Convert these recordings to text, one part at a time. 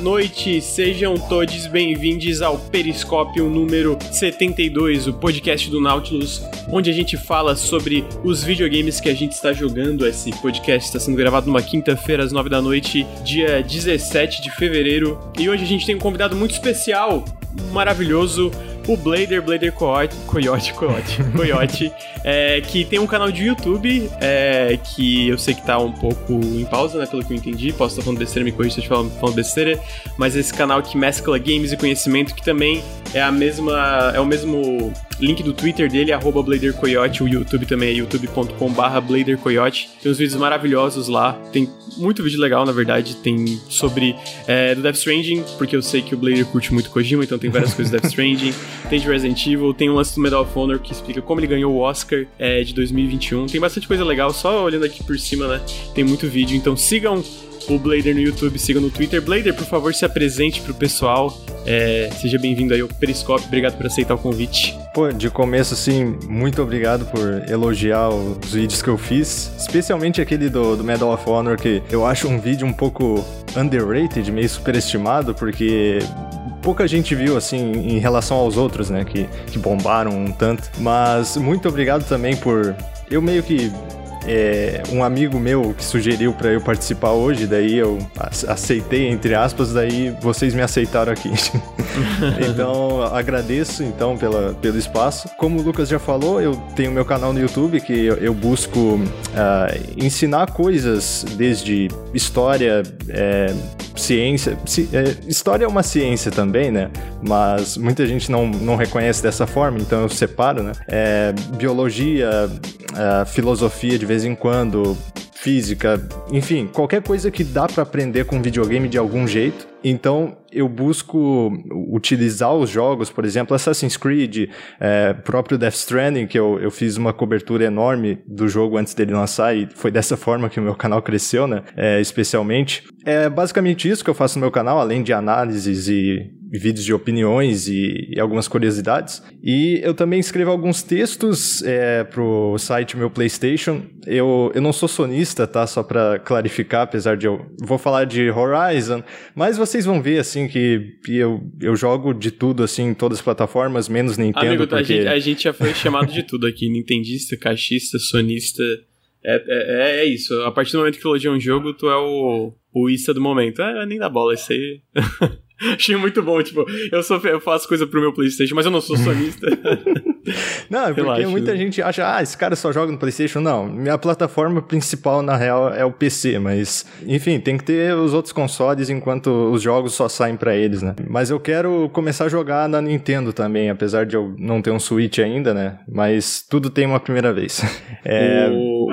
noite, sejam todos bem-vindos ao Periscópio número 72, o podcast do Nautilus, onde a gente fala sobre os videogames que a gente está jogando. Esse podcast está sendo gravado numa quinta-feira às nove da noite, dia 17 de fevereiro, e hoje a gente tem um convidado muito especial, maravilhoso, o Blader, Blader Coyote, Coyote, Coyote, Coyote, é, que tem um canal de YouTube, é, que eu sei que tá um pouco em pausa, né, pelo que eu entendi, posso estar falando besteira, me corrija se eu estiver falando, besteira, mas esse canal que mescla games e conhecimento, que também é a mesma, é o mesmo link do Twitter dele, arroba Blader Coyote, o YouTube também é youtube.com barra Blader Coyote, tem uns vídeos maravilhosos lá, tem muito vídeo legal, na verdade, tem sobre é, do Death Stranding, porque eu sei que o Blader curte muito Kojima, então tem várias coisas do Death Stranding, tem de Resident Evil, tem um lance do Medal of Honor que explica como ele ganhou o Oscar é, de 2021. Tem bastante coisa legal, só olhando aqui por cima, né? Tem muito vídeo, então sigam o Blader no YouTube, sigam no Twitter. Blader, por favor, se apresente pro pessoal. É, seja bem-vindo aí ao Periscope, obrigado por aceitar o convite. Pô, de começo, assim, muito obrigado por elogiar os vídeos que eu fiz, especialmente aquele do, do Medal of Honor, que eu acho um vídeo um pouco underrated, meio superestimado, porque pouca gente viu, assim, em relação aos outros, né, que, que bombaram um tanto. Mas muito obrigado também por. Eu meio que é, um amigo meu que sugeriu para eu participar hoje, daí eu aceitei, entre aspas, daí vocês me aceitaram aqui. então, agradeço então pela, pelo espaço. Como o Lucas já falou, eu tenho meu canal no YouTube que eu, eu busco uh, ensinar coisas desde história, é, ciência. Ci, é, história é uma ciência também, né? Mas muita gente não, não reconhece dessa forma, então eu separo, né? É, biologia, uh, filosofia de vez em quando, física, enfim, qualquer coisa que dá para aprender com videogame de algum jeito. Então eu busco utilizar os jogos, por exemplo, Assassin's Creed, é, próprio Death Stranding, que eu, eu fiz uma cobertura enorme do jogo antes dele lançar e foi dessa forma que o meu canal cresceu, né? É, especialmente. É basicamente isso que eu faço no meu canal, além de análises e vídeos de opiniões e, e, algumas curiosidades. E eu também escrevo alguns textos é, pro site Meu PlayStation. Eu, eu não sou sonista, tá? Só para clarificar, apesar de eu vou falar de Horizon, mas vocês vão ver assim que eu, eu jogo de tudo assim em todas as plataformas, menos Nintendo. Amigo, porque... a, gente, a gente já foi chamado de tudo aqui, nintendista, caixista, sonista. É, é, é, isso. A partir do momento que elogia um jogo, tu é o, o Issa do momento. É, nem dá bola, isso aí. Achei muito bom, tipo, eu, sou, eu faço coisa pro meu Playstation, mas eu não sou sonista. não, é porque Relaxa, muita né? gente acha, ah, esse cara só joga no Playstation. Não, minha plataforma principal, na real, é o PC, mas, enfim, tem que ter os outros consoles enquanto os jogos só saem para eles, né? Mas eu quero começar a jogar na Nintendo também, apesar de eu não ter um Switch ainda, né? Mas tudo tem uma primeira vez. É... O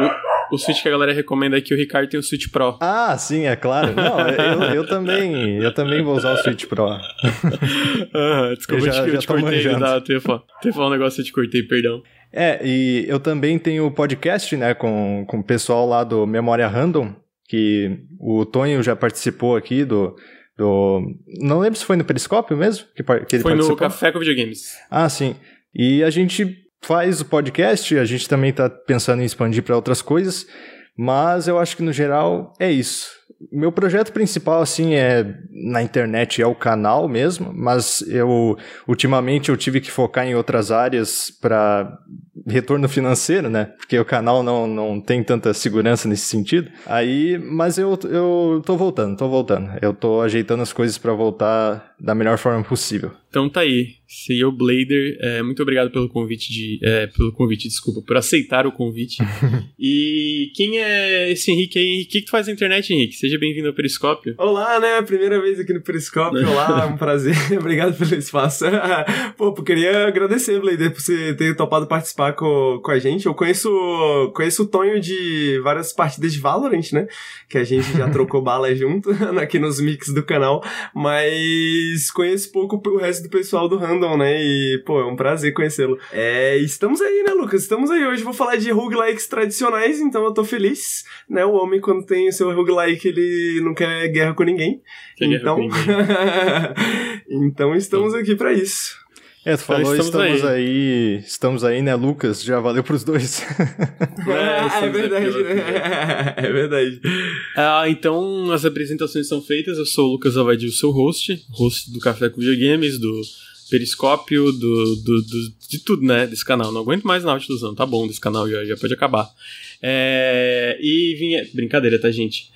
o Switch que a galera recomenda é que o Ricardo tem o Switch Pro. Ah, sim, é claro. Não, eu, eu também, eu também vou usar o Switch Pro. ah, desculpa, eu, já, eu te cortei, ia falar, falar um negócio, eu te cortei, perdão. É, e eu também tenho podcast, né, com, com o pessoal lá do Memória Random, que o Tonho já participou aqui do, do... Não lembro se foi no Periscópio mesmo que, que ele foi participou. no Café com Videogames. Ah, sim. E a gente faz o podcast, a gente também está pensando em expandir para outras coisas, mas eu acho que no geral é isso. Meu projeto principal, assim, é na internet, é o canal mesmo, mas eu, ultimamente, eu tive que focar em outras áreas para retorno financeiro, né? Porque o canal não, não tem tanta segurança nesse sentido. Aí, mas eu, eu tô voltando, tô voltando. Eu tô ajeitando as coisas para voltar da melhor forma possível. Então tá aí. CEO Blader, é, muito obrigado pelo convite de. É, pelo convite, desculpa, por aceitar o convite. e quem é esse Henrique aí? O que, que tu faz na internet, Henrique? Seja bem-vindo ao Periscópio. Olá, né? Primeira vez aqui no Periscópio. Olá, um prazer. obrigado pelo espaço. Pô, queria agradecer, Blader, por você ter topado participar com, com a gente. Eu conheço, conheço o Tonho de várias partidas de Valorant, né? Que a gente já trocou bala junto aqui nos mix do canal. Mas conheço pouco o resto do pessoal do Random, né? E, pô, é um prazer conhecê-lo. É, estamos aí, né, Lucas? Estamos aí. Hoje vou falar de roguelikes tradicionais, então eu tô feliz, né? O homem, quando tem o seu roguelike, ele não quer guerra com ninguém. Quer então, com ninguém. então estamos aqui para isso. É, tu falou, então, estamos, estamos aí. aí. Estamos aí, né, Lucas? Já valeu pros dois. É, é verdade, né? É verdade. Ah, então, as apresentações são feitas. Eu sou o Lucas Avadi, o seu host, host do Café com Videogames, do Periscópio, do, do, do, de tudo, né, desse canal. Não aguento mais Nautilus, não. Tá bom desse canal, já, já pode acabar. É, e vinha... Brincadeira, tá, gente?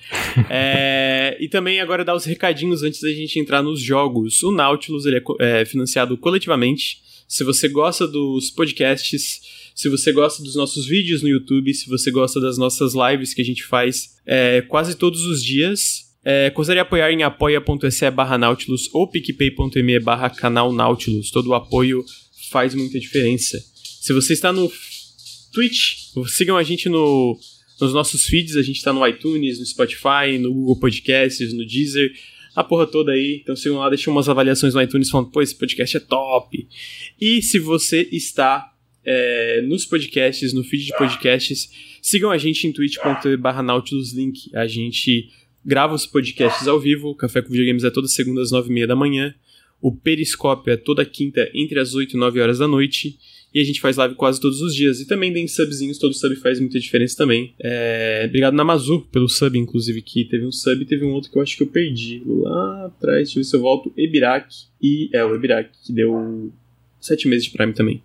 é, e também agora dar os recadinhos antes da gente entrar nos jogos. O Nautilus, ele é, é financiado coletivamente. Se você gosta dos podcasts, se você gosta dos nossos vídeos no YouTube, se você gosta das nossas lives que a gente faz é, quase todos os dias, é, considere apoiar em apoia.se barra Nautilus ou picpay.me barra canal Nautilus. Todo o apoio faz muita diferença. Se você está no Twitch, sigam a gente no, nos nossos feeds, a gente está no iTunes, no Spotify, no Google Podcasts, no Deezer, a porra toda aí. Então sigam lá, deixem umas avaliações no iTunes falando, pô, esse podcast é top. E se você está é, nos podcasts, no feed de podcasts, sigam a gente em twitch.tv Nautilus Link. A gente grava os podcasts ao vivo. O Café com Videogames é toda segunda às nove e meia da manhã. O Periscópio é toda quinta entre as 8 e 9 horas da noite. E a gente faz live quase todos os dias. E também tem subzinhos, todo sub faz muita diferença também. É... Obrigado Namazu pelo sub, inclusive, que teve um sub e teve um outro que eu acho que eu perdi. Lá atrás, deixa eu ver se eu volto. Ebirak. E é, o Ebirak, que deu sete meses de Prime também.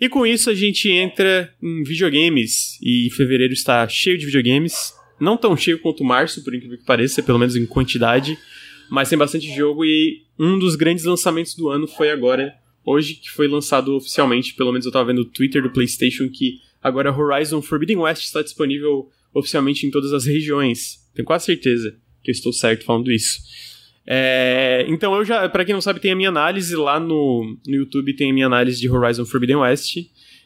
E com isso a gente entra em videogames. E fevereiro está cheio de videogames. Não tão cheio quanto março, por incrível que pareça, pelo menos em quantidade. Mas tem bastante jogo e um dos grandes lançamentos do ano foi agora, hoje, que foi lançado oficialmente. Pelo menos eu tava vendo no Twitter do PlayStation que agora Horizon Forbidden West está disponível oficialmente em todas as regiões. Tenho quase certeza que eu estou certo falando isso. É, então eu já, para quem não sabe, tem a minha análise lá no, no YouTube, tem a minha análise de Horizon Forbidden West.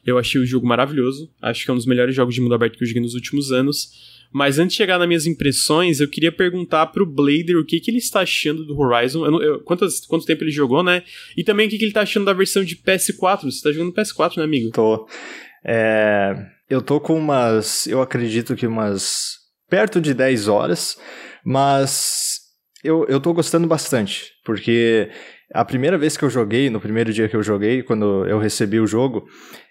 Eu achei o jogo maravilhoso, acho que é um dos melhores jogos de mundo aberto que eu joguei nos últimos anos. Mas antes de chegar nas minhas impressões, eu queria perguntar pro Blader o que, que ele está achando do Horizon. Eu eu, quantas, quanto tempo ele jogou, né? E também o que, que ele está achando da versão de PS4. Você está jogando PS4, né, amigo? Tô. É, eu tô com umas. Eu acredito que umas. perto de 10 horas. Mas eu, eu tô gostando bastante. Porque a primeira vez que eu joguei, no primeiro dia que eu joguei, quando eu recebi o jogo,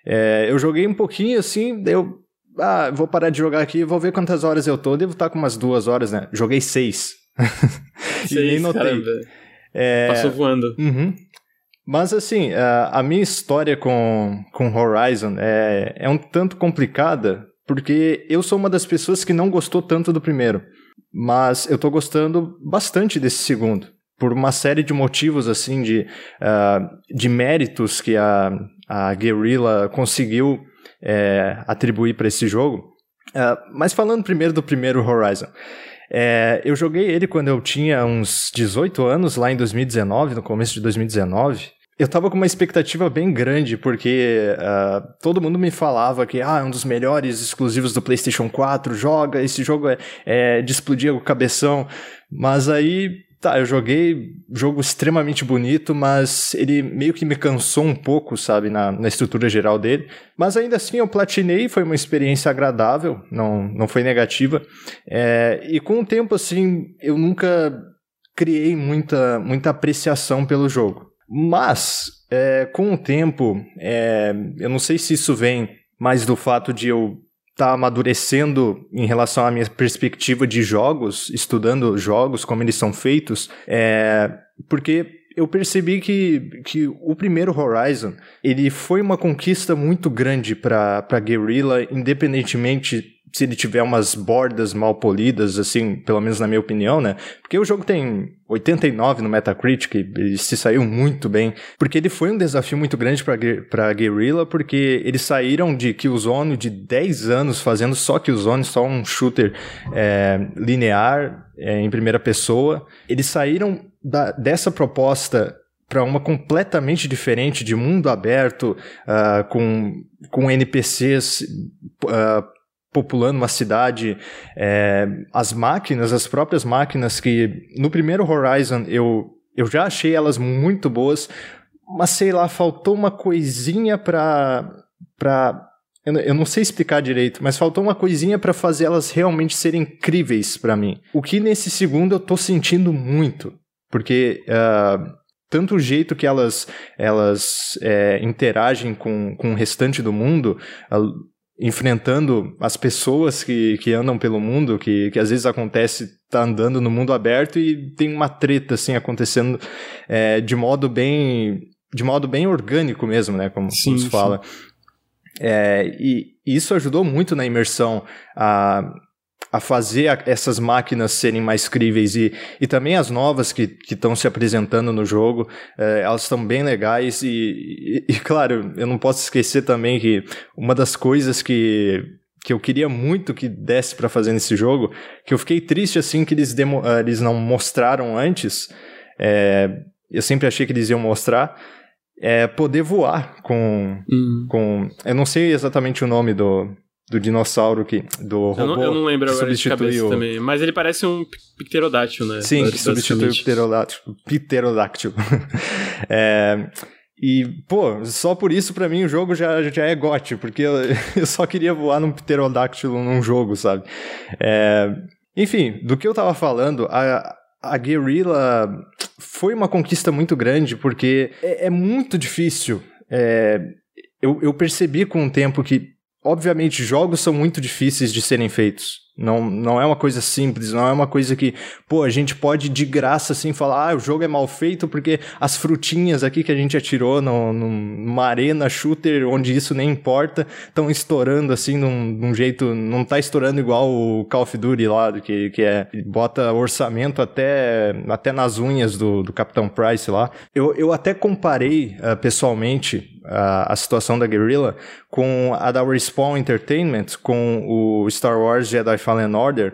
é, eu joguei um pouquinho assim, eu ah, vou parar de jogar aqui, vou ver quantas horas eu tô. Devo estar com umas duas horas, né? Joguei seis. seis e nem notei. É... Passou voando. Uhum. Mas assim, a, a, minha história com, com Horizon é, é um tanto complicada, porque eu sou uma das pessoas que não gostou tanto do primeiro. Mas eu tô gostando bastante desse segundo. Por uma série de motivos, assim, de, uh, de méritos que a, a Guerrilla conseguiu é, atribuir para esse jogo. Uh, mas falando primeiro do primeiro Horizon. É, eu joguei ele quando eu tinha uns 18 anos, lá em 2019, no começo de 2019. Eu tava com uma expectativa bem grande, porque uh, todo mundo me falava que ah, é um dos melhores exclusivos do PlayStation 4, joga, esse jogo é, é de explodir o cabeção. Mas aí Tá, eu joguei jogo extremamente bonito, mas ele meio que me cansou um pouco, sabe, na, na estrutura geral dele. Mas ainda assim eu platinei, foi uma experiência agradável, não, não foi negativa. É, e com o tempo, assim, eu nunca criei muita, muita apreciação pelo jogo. Mas, é, com o tempo, é, eu não sei se isso vem mais do fato de eu está amadurecendo em relação à minha perspectiva de jogos, estudando jogos, como eles são feitos, é, porque eu percebi que, que o primeiro Horizon ele foi uma conquista muito grande para Guerrilla, independentemente se ele tiver umas bordas mal polidas, assim, pelo menos na minha opinião, né? Porque o jogo tem 89 no Metacritic e se saiu muito bem. Porque ele foi um desafio muito grande para Guerrilla, porque eles saíram de Killzone de 10 anos fazendo só Killzone, só um shooter é, linear é, em primeira pessoa. Eles saíram da, dessa proposta para uma completamente diferente de mundo aberto, uh, com, com NPCs uh, populando uma cidade, é, as máquinas, as próprias máquinas que no primeiro Horizon eu, eu já achei elas muito boas, mas sei lá, faltou uma coisinha pra. pra eu, eu não sei explicar direito, mas faltou uma coisinha para fazer elas realmente serem incríveis para mim. O que nesse segundo eu tô sentindo muito, porque uh, tanto o jeito que elas, elas é, interagem com, com o restante do mundo, enfrentando as pessoas que, que andam pelo mundo, que, que às vezes acontece, tá andando no mundo aberto e tem uma treta, assim, acontecendo é, de modo bem de modo bem orgânico mesmo, né, como, sim, como se fala. É, e isso ajudou muito na imersão. A, a fazer a, essas máquinas serem mais críveis e, e também as novas que estão se apresentando no jogo, é, elas estão bem legais e, e, e, claro, eu não posso esquecer também que uma das coisas que, que eu queria muito que desse para fazer nesse jogo, que eu fiquei triste assim que eles, demo, uh, eles não mostraram antes, é, eu sempre achei que eles iam mostrar, é poder voar com, hum. com. Eu não sei exatamente o nome do, do dinossauro que. Do robô. Eu não, eu não lembro agora de cabeça também. Mas ele parece um pterodáctilo, né? Sim, que substitui o pterodáctilo. Pterodáctilo. é, e, pô, só por isso para mim o jogo já, já é gote, porque eu, eu só queria voar num pterodáctilo num jogo, sabe? É, enfim, do que eu tava falando, a, a Guerrilla foi uma conquista muito grande, porque é, é muito difícil. É, eu, eu percebi com o tempo que, obviamente, jogos são muito difíceis de serem feitos. Não, não é uma coisa simples, não é uma coisa que, pô, a gente pode de graça assim falar, ah, o jogo é mal feito porque as frutinhas aqui que a gente atirou no, numa arena shooter onde isso nem importa, estão estourando assim num, num, jeito, não tá estourando igual o Call of Duty lá, que, que é, bota orçamento até, até nas unhas do, do Capitão Price lá. Eu, eu até comparei uh, pessoalmente a, a situação da Guerrilla com a da Respawn Entertainment, com o Star Wars Jedi Fallen Order,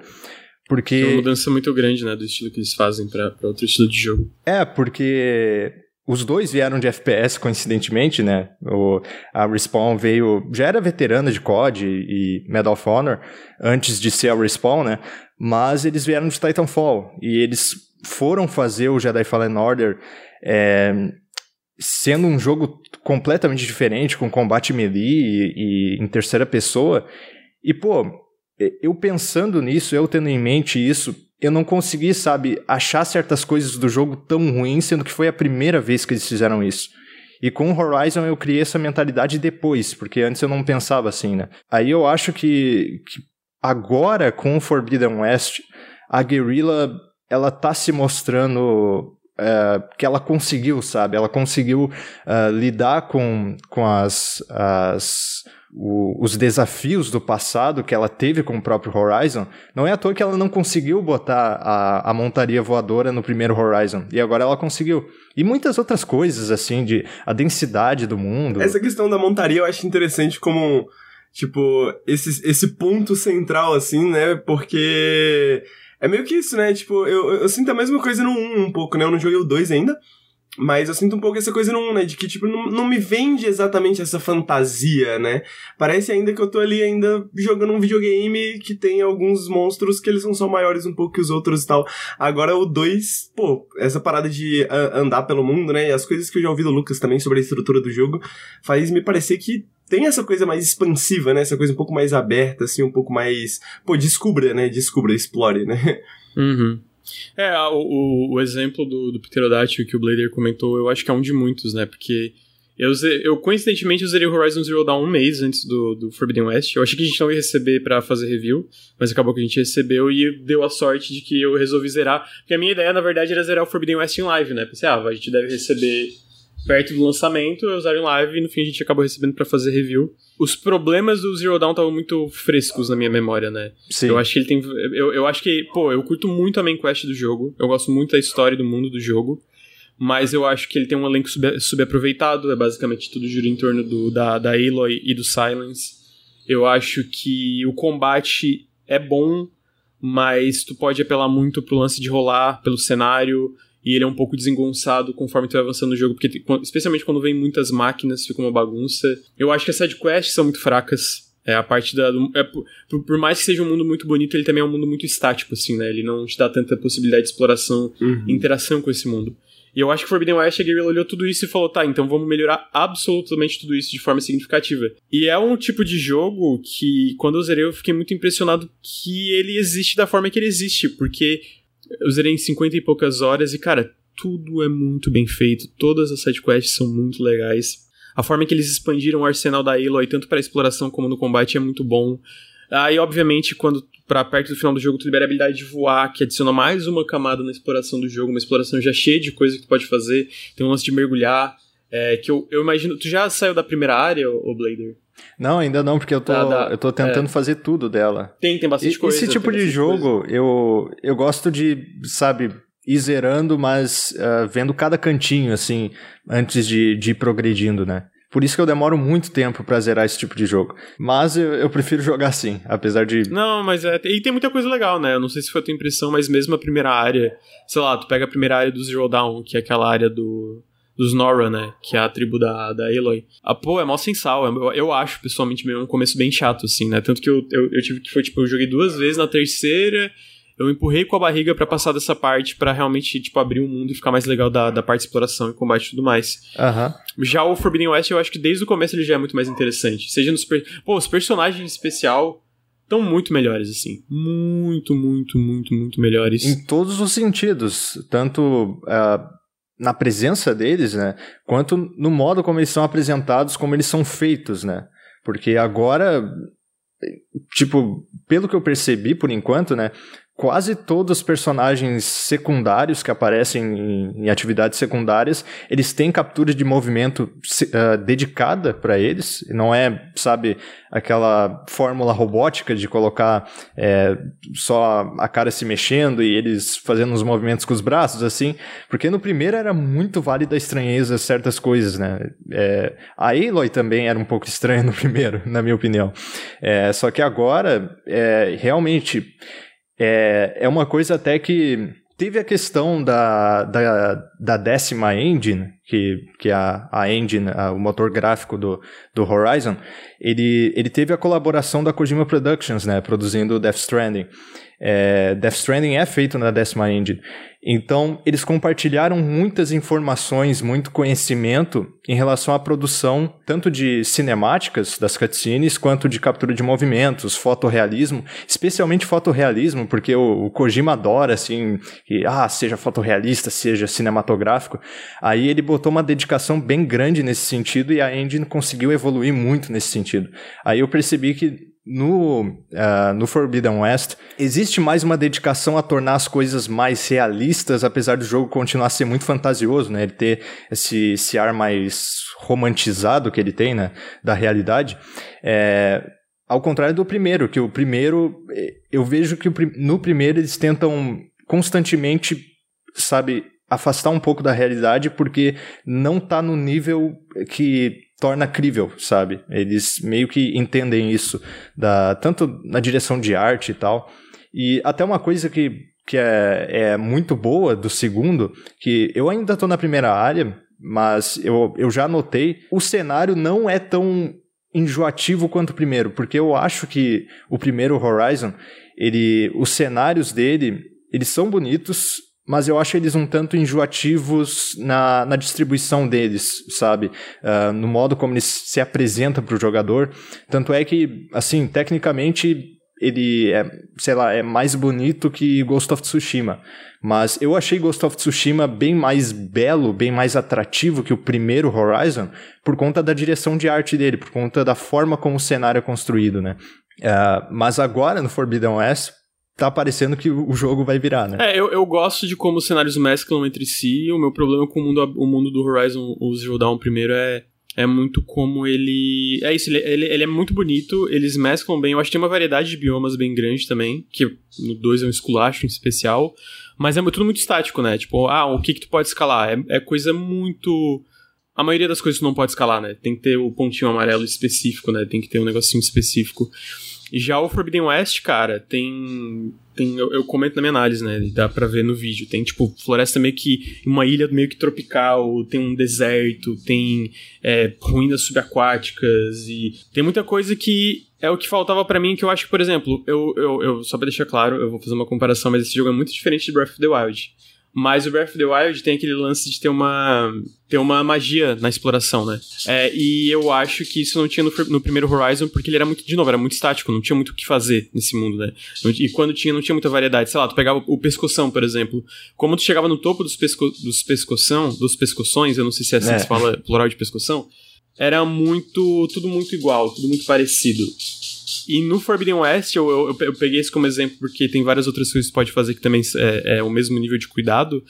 porque... É uma mudança muito grande, né, do estilo que eles fazem para outro estilo de jogo. É, porque os dois vieram de FPS, coincidentemente, né? O, a Respawn veio. Já era veterana de COD e Medal of Honor antes de ser a Respawn, né? Mas eles vieram de Titanfall. E eles foram fazer o Jedi Fallen Order é, sendo um jogo completamente diferente, com combate melee e, e em terceira pessoa. E, pô, eu pensando nisso, eu tendo em mente isso, eu não consegui, sabe, achar certas coisas do jogo tão ruins, sendo que foi a primeira vez que eles fizeram isso. E com o Horizon eu criei essa mentalidade depois, porque antes eu não pensava assim, né? Aí eu acho que, que agora com o Forbidden West, a Guerrilla ela tá se mostrando é, que ela conseguiu, sabe? Ela conseguiu uh, lidar com, com as, as o, os desafios do passado que ela teve com o próprio Horizon. Não é à toa que ela não conseguiu botar a, a montaria voadora no primeiro Horizon. E agora ela conseguiu. E muitas outras coisas, assim, de a densidade do mundo. Essa questão da montaria eu acho interessante como, tipo, esse, esse ponto central, assim, né? Porque é meio que isso, né? Tipo, eu, eu sinto a mesma coisa no 1 um pouco, né? Eu não joguei o 2 ainda. Mas eu sinto um pouco essa coisa no 1, né? De que, tipo, não, não me vende exatamente essa fantasia, né? Parece ainda que eu tô ali ainda jogando um videogame que tem alguns monstros que eles são só maiores um pouco que os outros e tal. Agora o 2, pô, essa parada de andar pelo mundo, né? E as coisas que eu já ouvi do Lucas também sobre a estrutura do jogo, faz me parecer que tem essa coisa mais expansiva, né? Essa coisa um pouco mais aberta, assim, um pouco mais. Pô, descubra, né? Descubra, explore, né? Uhum. É, o, o exemplo do, do Pterodáctilo que o Blader comentou, eu acho que é um de muitos, né? Porque eu, eu coincidentemente usaria o Horizon Zero Dawn um mês antes do, do Forbidden West. Eu achei que a gente não ia receber para fazer review, mas acabou que a gente recebeu e deu a sorte de que eu resolvi zerar. Porque a minha ideia, na verdade, era zerar o Forbidden West em live, né? Pensei, ah, a gente deve receber perto do lançamento, eu usaram em live e no fim a gente acabou recebendo para fazer review. Os problemas do Zero Dawn estavam muito frescos na minha memória, né? Sim. Eu acho que ele tem. Eu, eu acho que, pô, eu curto muito a main quest do jogo. Eu gosto muito da história do mundo do jogo. Mas eu acho que ele tem um elenco sub, subaproveitado. É basicamente tudo gira em torno do, da, da Aloy e do Silence. Eu acho que o combate é bom, mas tu pode apelar muito pro lance de rolar pelo cenário e ele é um pouco desengonçado conforme tu vai avançando no jogo, porque especialmente quando vem muitas máquinas, fica uma bagunça. Eu acho que as sidequests são muito fracas. É a parte da. É, por, por, mais que seja um mundo muito bonito, ele também é um mundo muito estático, assim, né? Ele não te dá tanta possibilidade de exploração uhum. e interação com esse mundo. E eu acho que Forbidden West, a Guerrilla olhou tudo isso e falou, tá, então vamos melhorar absolutamente tudo isso de forma significativa. E é um tipo de jogo que, quando eu zerei, eu fiquei muito impressionado que ele existe da forma que ele existe, porque eu zerei em 50 e poucas horas e, cara, tudo é muito bem feito, todas as sidequests são muito legais. A forma que eles expandiram o arsenal da Aloy, tanto para exploração como no combate, é muito bom. Aí, obviamente, quando para perto do final do jogo tu libera a habilidade de voar, que adiciona mais uma camada na exploração do jogo, uma exploração já cheia de coisa que tu pode fazer. Tem um lance de mergulhar, é, que eu, eu imagino. Tu já saiu da primeira área, o Blader? Não, ainda não, porque eu tô, eu tô tentando é. fazer tudo dela. Tem, tem bastante e, coisa. Esse tipo de jogo, eu, eu gosto de, sabe, ir zerando, mas uh, vendo cada cantinho, assim, antes de, de ir progredindo, né? Por isso que eu demoro muito tempo para zerar esse tipo de jogo. Mas eu, eu, prefiro jogar assim, apesar de. Não, mas é. E tem muita coisa legal, né? Eu não sei se foi a tua impressão, mas mesmo a primeira área. Sei lá, tu pega a primeira área do Zero Down, que é aquela área do dos Nora, né? Que é a tribo da, da Aloy. Ah, pô, é mó sem sal. Eu, eu acho, pessoalmente, meio um começo bem chato, assim, né? Tanto que eu, eu, eu tive que foi, tipo, eu joguei duas vezes na terceira. Eu empurrei com a barriga para passar dessa parte para realmente, tipo, abrir o mundo e ficar mais legal da, da parte de exploração e combate e tudo mais. Uhum. Já o Forbidden West, eu acho que desde o começo ele já é muito mais interessante. Seja nos... Per... Pô, os personagens em especial estão muito melhores, assim. Muito, muito, muito, muito melhores. Em todos os sentidos. Tanto uh, na presença deles, né? Quanto no modo como eles são apresentados, como eles são feitos, né? Porque agora, tipo, pelo que eu percebi por enquanto, né? Quase todos os personagens secundários que aparecem em, em atividades secundárias, eles têm captura de movimento uh, dedicada para eles. Não é, sabe, aquela fórmula robótica de colocar é, só a cara se mexendo e eles fazendo os movimentos com os braços, assim. Porque no primeiro era muito válida a estranheza certas coisas, né? É, a Aloy também era um pouco estranha no primeiro, na minha opinião. É, só que agora, é, realmente é, é uma coisa até que teve a questão da, da, da décima engine, que, que é a, a engine, a, o motor gráfico do, do Horizon, ele, ele teve a colaboração da Kojima Productions, né, produzindo Death Stranding. É, Death Stranding é feito na décima engine. Então, eles compartilharam muitas informações, muito conhecimento em relação à produção tanto de cinemáticas das cutscenes quanto de captura de movimentos, fotorrealismo, especialmente fotorrealismo, porque o, o Kojima adora assim, que ah, seja fotorrealista, seja cinematográfico. Aí ele botou uma dedicação bem grande nesse sentido e a engine conseguiu evoluir muito nesse sentido. Aí eu percebi que no, uh, no Forbidden West, existe mais uma dedicação a tornar as coisas mais realistas, apesar do jogo continuar a ser muito fantasioso, né? Ele ter esse, esse ar mais romantizado que ele tem, né? Da realidade. É, ao contrário do primeiro, que o primeiro, é, eu vejo que no primeiro eles tentam constantemente, sabe, afastar um pouco da realidade porque não tá no nível que torna crível, sabe? Eles meio que entendem isso, da, tanto na direção de arte e tal. E até uma coisa que, que é, é muito boa do segundo, que eu ainda tô na primeira área, mas eu, eu já notei, o cenário não é tão enjoativo quanto o primeiro, porque eu acho que o primeiro Horizon, ele, os cenários dele, eles são bonitos, mas eu acho eles um tanto enjoativos na, na distribuição deles, sabe? Uh, no modo como eles se apresentam para o jogador. Tanto é que, assim, tecnicamente ele é, sei lá, é mais bonito que Ghost of Tsushima. Mas eu achei Ghost of Tsushima bem mais belo, bem mais atrativo que o primeiro Horizon, por conta da direção de arte dele, por conta da forma como o cenário é construído, né? Uh, mas agora, no Forbidden West, tá parecendo que o jogo vai virar, né? É, eu, eu gosto de como os cenários mesclam entre si. O meu problema com o mundo, o mundo do Horizon, o Zero Dawn primeiro, é, é muito como ele. É isso, ele, ele, ele, é muito bonito, eles mesclam bem. Eu acho que tem uma variedade de biomas bem grande também, que no 2 é um esculacho em especial. Mas é tudo muito estático, né? Tipo, ah, o que que tu pode escalar? É, é coisa muito. A maioria das coisas tu não pode escalar, né? Tem que ter o pontinho amarelo específico, né? Tem que ter um negocinho específico. Já o Forbidden West, cara, tem. tem eu, eu, comento na minha análise, né? Dá pra ver no vídeo. Tem, tipo, floresta meio que. Uma ilha meio que tropical, tem um deserto, tem é, ruínas subaquáticas e. Tem muita coisa que é o que faltava para mim, que eu acho que, por exemplo, eu, eu, eu, só pra deixar claro, eu vou fazer uma comparação, mas esse jogo é muito diferente de Breath of the Wild. Mas o Breath of the Wild tem aquele lance de ter uma ter uma magia na exploração, né? É, e eu acho que isso não tinha no, no, primeiro Horizon, porque ele era muito, de novo, era muito estático, não tinha muito o que fazer nesse mundo, né? E quando tinha, não tinha muita variedade. Sei lá, tu pegava o pescoção, por exemplo. Como tu chegava no topo dos, pesco, dos pescoção, dos pescoções, eu não sei se é assim é. que se fala plural de pescoção, era muito, tudo muito igual, tudo muito parecido. E no Forbidden West, eu, eu, eu, peguei isso como exemplo porque tem várias outras coisas que pode fazer que também é, é o mesmo nível de cuidado.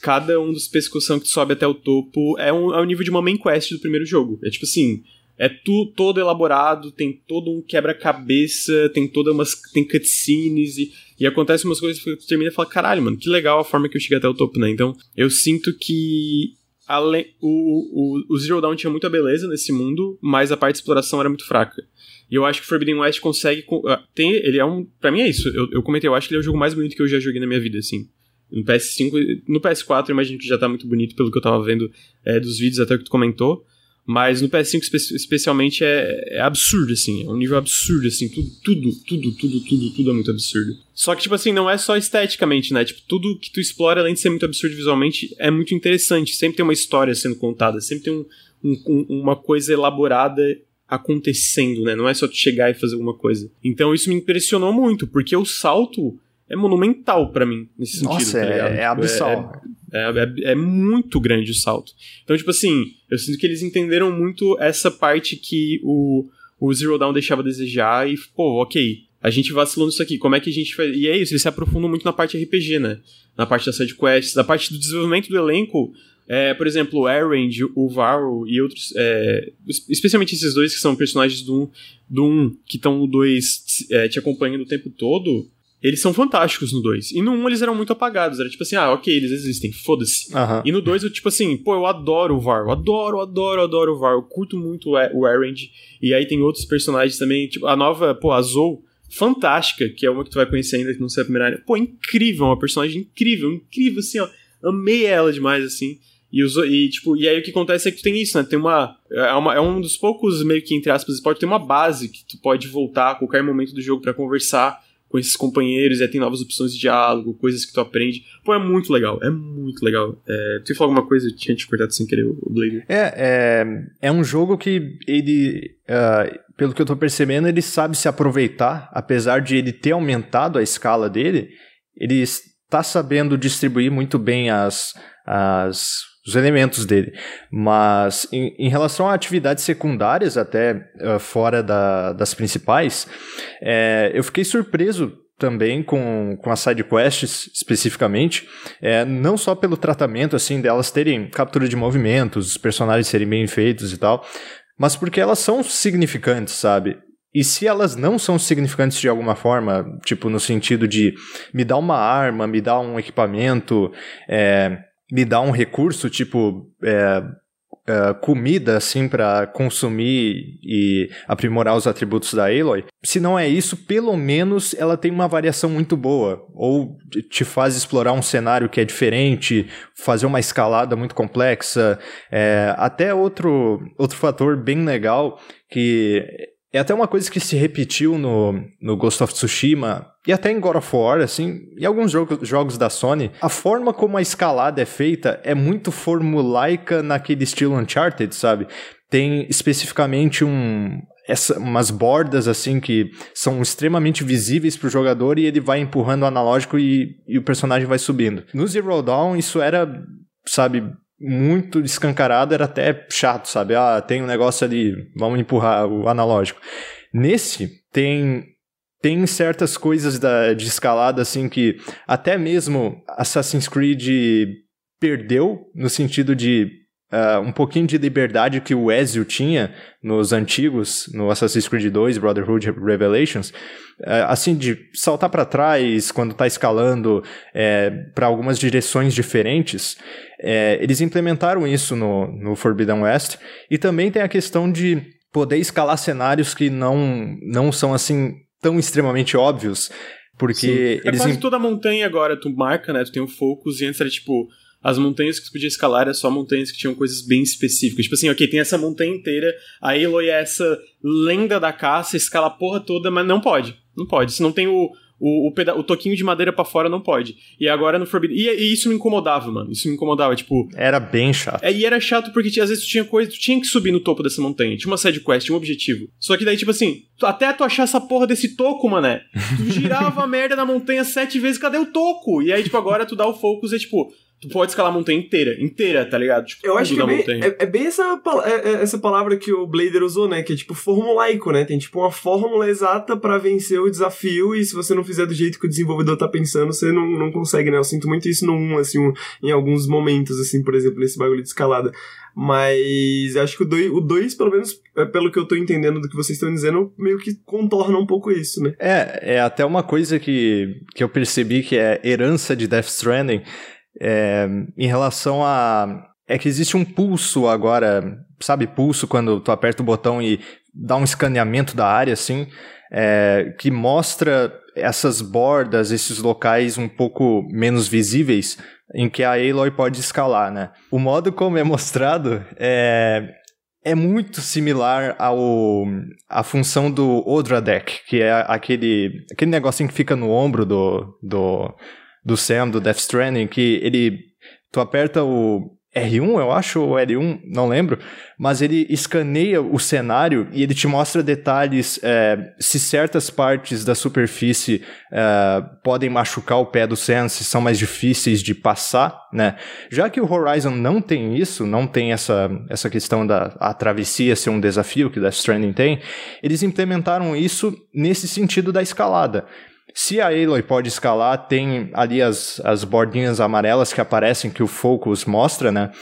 Cada um dos pescoção que sobe até o topo é, um, é o nível de uma main quest do primeiro jogo. É tipo assim, é tu, todo elaborado, tem todo um quebra-cabeça, tem toda umas. tem cutscenes e, e acontece umas coisas que tu termina e fala, caralho, mano, que legal a forma que eu cheguei até o topo, né? Então, eu sinto que além, o, o, o Zero Dawn tinha muita beleza nesse mundo, mas a parte de exploração era muito fraca. E eu acho que Forbidden West consegue. Ah, tem, ele é um. Pra mim é isso. Eu, eu comentei, eu acho que ele é o jogo mais bonito que eu já joguei na minha vida, assim. No PS5, no PS4 eu imagino que já tá muito bonito pelo que eu tava vendo é, dos vídeos até que tu comentou. Mas no PS5 espe especialmente é, é, absurdo, assim. É um nível absurdo, assim. Tudo, tudo, tudo, tudo, tudo, tudo é muito absurdo. Só que, tipo assim, não é só esteticamente, né? Tipo, tudo que tu explora, além de ser muito absurdo visualmente, é muito interessante. Sempre tem uma história sendo contada. Sempre tem um, um, uma coisa elaborada acontecendo, né? Não é só tu chegar e fazer alguma coisa. Então isso me impressionou muito, porque o salto é monumental para mim, nesse sentido. Nossa, tá é, é tipo, abissal. É, é, é, é, muito grande o salto. Então, tipo assim, eu sinto que eles entenderam muito essa parte que o, o Zero Dawn deixava a desejar e, pô, ok, a gente vacilou nisso aqui, como é que a gente faz... E é isso, eles se aprofundam muito na parte RPG, né? Na parte da side quests, na parte do desenvolvimento do elenco, é, por exemplo, o Erend, o Varro e outros. É, especialmente esses dois que são personagens do 1, do um, que estão no 2 é, te acompanhando o tempo todo. Eles são fantásticos no 2. E no 1 um, eles eram muito apagados. Era tipo assim, ah, ok, eles existem, foda-se. Uhum. E no 2 eu, tipo assim, pô, eu adoro o Var. Eu adoro, adoro, adoro o Var. Eu curto muito o Erend. E aí tem outros personagens também. Tipo, a nova, pô, a Zou, fantástica, que é uma que tu vai conhecer ainda que não sei a primeira área. Pô, incrível, uma personagem incrível, incrível, assim, ó. Amei ela demais, assim. E, os, e, tipo, e aí o que acontece é que tu tem isso, né? Tem uma é, uma, é um dos poucos, meio que, entre aspas, pode ter uma base que tu pode voltar a qualquer momento do jogo para conversar com esses companheiros, e aí tem novas opções de diálogo, coisas que tu aprende. Pô, é muito legal, é muito legal. É, tu ia falar alguma coisa? Eu tinha te cortado sem querer o Blade. É, é, é um jogo que ele, uh, pelo que eu tô percebendo, ele sabe se aproveitar, apesar de ele ter aumentado a escala dele, ele está sabendo distribuir muito bem as, as os elementos dele. Mas em, em, relação a atividades secundárias, até uh, fora da, das principais, é, eu fiquei surpreso também com, com as side quests especificamente, é, não só pelo tratamento assim delas terem captura de movimentos, os personagens serem bem feitos e tal, mas porque elas são significantes, sabe? E se elas não são significantes de alguma forma, tipo no sentido de me dar uma arma, me dar um equipamento, é, me dá um recurso, tipo, é, é, comida, assim, para consumir e aprimorar os atributos da Aloy. Se não é isso, pelo menos ela tem uma variação muito boa. Ou te faz explorar um cenário que é diferente, fazer uma escalada muito complexa. É, até outro, outro fator bem legal que é até uma coisa que se repetiu no, no Ghost of Tsushima e até em God of War, assim, e alguns jogo, jogos da Sony. A forma como a escalada é feita é muito formulaica naquele estilo Uncharted, sabe? Tem especificamente um, essa, umas bordas assim que são extremamente visíveis para o jogador e ele vai empurrando o analógico e, e o personagem vai subindo. No Zero Dawn isso era, sabe, muito escancarado, era até chato, sabe? Ah, tem um negócio ali, vamos empurrar o analógico. Nesse, tem tem certas coisas da, de escalada assim que até mesmo Assassin's Creed perdeu no sentido de uh, um pouquinho de liberdade que o Ezio tinha nos antigos, no Assassin's Creed 2, Brotherhood Revelations, uh, assim, de saltar para trás quando está escalando é, para algumas direções diferentes. É, eles implementaram isso no, no Forbidden West e também tem a questão de poder escalar cenários que não, não são assim tão extremamente óbvios, porque Sim. É quase toda montanha agora, tu marca, né? Tu tem um focus e antes era tipo as montanhas que tu podia escalar eram só montanhas que tinham coisas bem específicas. Tipo assim, ok, tem essa montanha inteira, a Aloy é essa lenda da caça, escala a porra toda, mas não pode. Não pode. Se não tem o, o, o, peda o toquinho de madeira para fora não pode. E agora no Forbidden. E, e, isso me incomodava, mano. Isso me incomodava, tipo. Era bem chato. É, e era chato porque às vezes tu tinha coisa, tu tinha que subir no topo dessa montanha. Tinha uma side quest, tinha um objetivo. Só que daí, tipo assim, até tu achar essa porra desse toco, mané. Tu girava a merda na montanha sete vezes, cadê o toco? E aí, tipo, agora tu dá o focus e, tipo, tu pode escalar a montanha inteira, inteira, tá ligado? Tipo, eu acho que é bem, é, é bem, essa, é, é, essa palavra que o Blader usou, né? Que é tipo formulaico, né? Tem tipo uma fórmula exata para vencer o desafio e se você não fizer do jeito que o desenvolvedor tá pensando, você não, não consegue, né? Eu sinto muito isso no 1, assim, um, em alguns momentos, assim, por exemplo, nesse bagulho de escalada. Mas acho que o 2, o dois, pelo menos pelo que eu tô entendendo do que vocês estão dizendo, meio que contorna um pouco isso, né? É, é até uma coisa que, que eu percebi que é herança de Death Stranding, é, em relação a. É que existe um pulso agora, sabe, pulso quando tu aperta o botão e dá um escaneamento da área, assim, é, que mostra essas bordas, esses locais um pouco menos visíveis, em que a Aloy pode escalar, né? O modo como é mostrado é, é muito similar ao a função do Odra Deck, que é aquele, aquele negocinho que fica no ombro do, do do Sam, do Death Stranding, que ele. Tu aperta o R1, eu acho, ou L1, não lembro, mas ele escaneia o cenário e ele te mostra detalhes é, se certas partes da superfície é, podem machucar o pé do Sam, se são mais difíceis de passar, né? Já que o Horizon não tem isso, não tem essa, essa questão da a travessia ser um desafio que Death Stranding tem, eles implementaram isso nesse sentido da escalada. Se a Aloy pode escalar, tem ali as, as bordinhas amarelas que aparecem que o Focus mostra, né?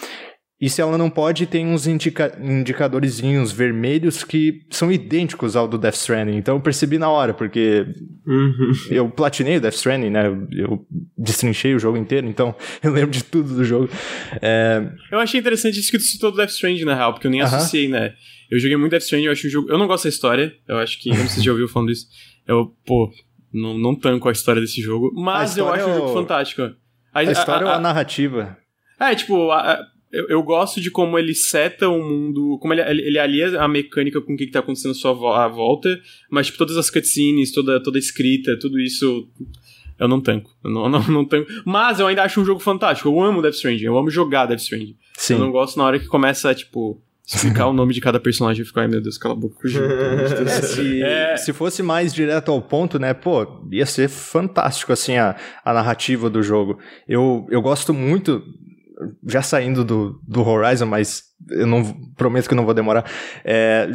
E se ela não pode, tem uns indica indicadorzinhos vermelhos que são idênticos ao do Death Stranding. Então eu percebi na hora, porque uhum. eu platinei o Death Stranding, né? Eu destrinchei o jogo inteiro, então eu lembro de tudo do jogo. É... Eu achei interessante isso que tu citou do Death Stranding, na real, porque eu nem associei, né? Eu joguei muito Death Stranding, eu acho o jogo... Eu não gosto da história, eu acho que... Eu não sei se já ouviu falando isso. Eu, pô, não, não tanco a história desse jogo, mas eu acho o jogo fantástico. A, a história a, a, ou a narrativa? É, tipo, eu, eu, gosto de como ele seta o mundo, como ele, ele, ele alia a mecânica com o que, que tá acontecendo à sua à volta, mas tipo, todas as cutscenes, toda, toda a escrita, tudo isso eu não tanco. Eu não, não, não tanco. Mas eu ainda acho um jogo fantástico. Eu amo Death Stranding, eu amo jogar Death Stranding. Sim. Eu não gosto na hora que começa, tipo, explicar o nome de cada personagem e ficar, ai meu Deus, cala a boca, se, é... se fosse mais direto ao ponto, né, pô, ia ser fantástico, assim, a, a narrativa do jogo. Eu, eu gosto muito, já saindo do, do Horizon, mas eu não prometo que não vou demorar, é,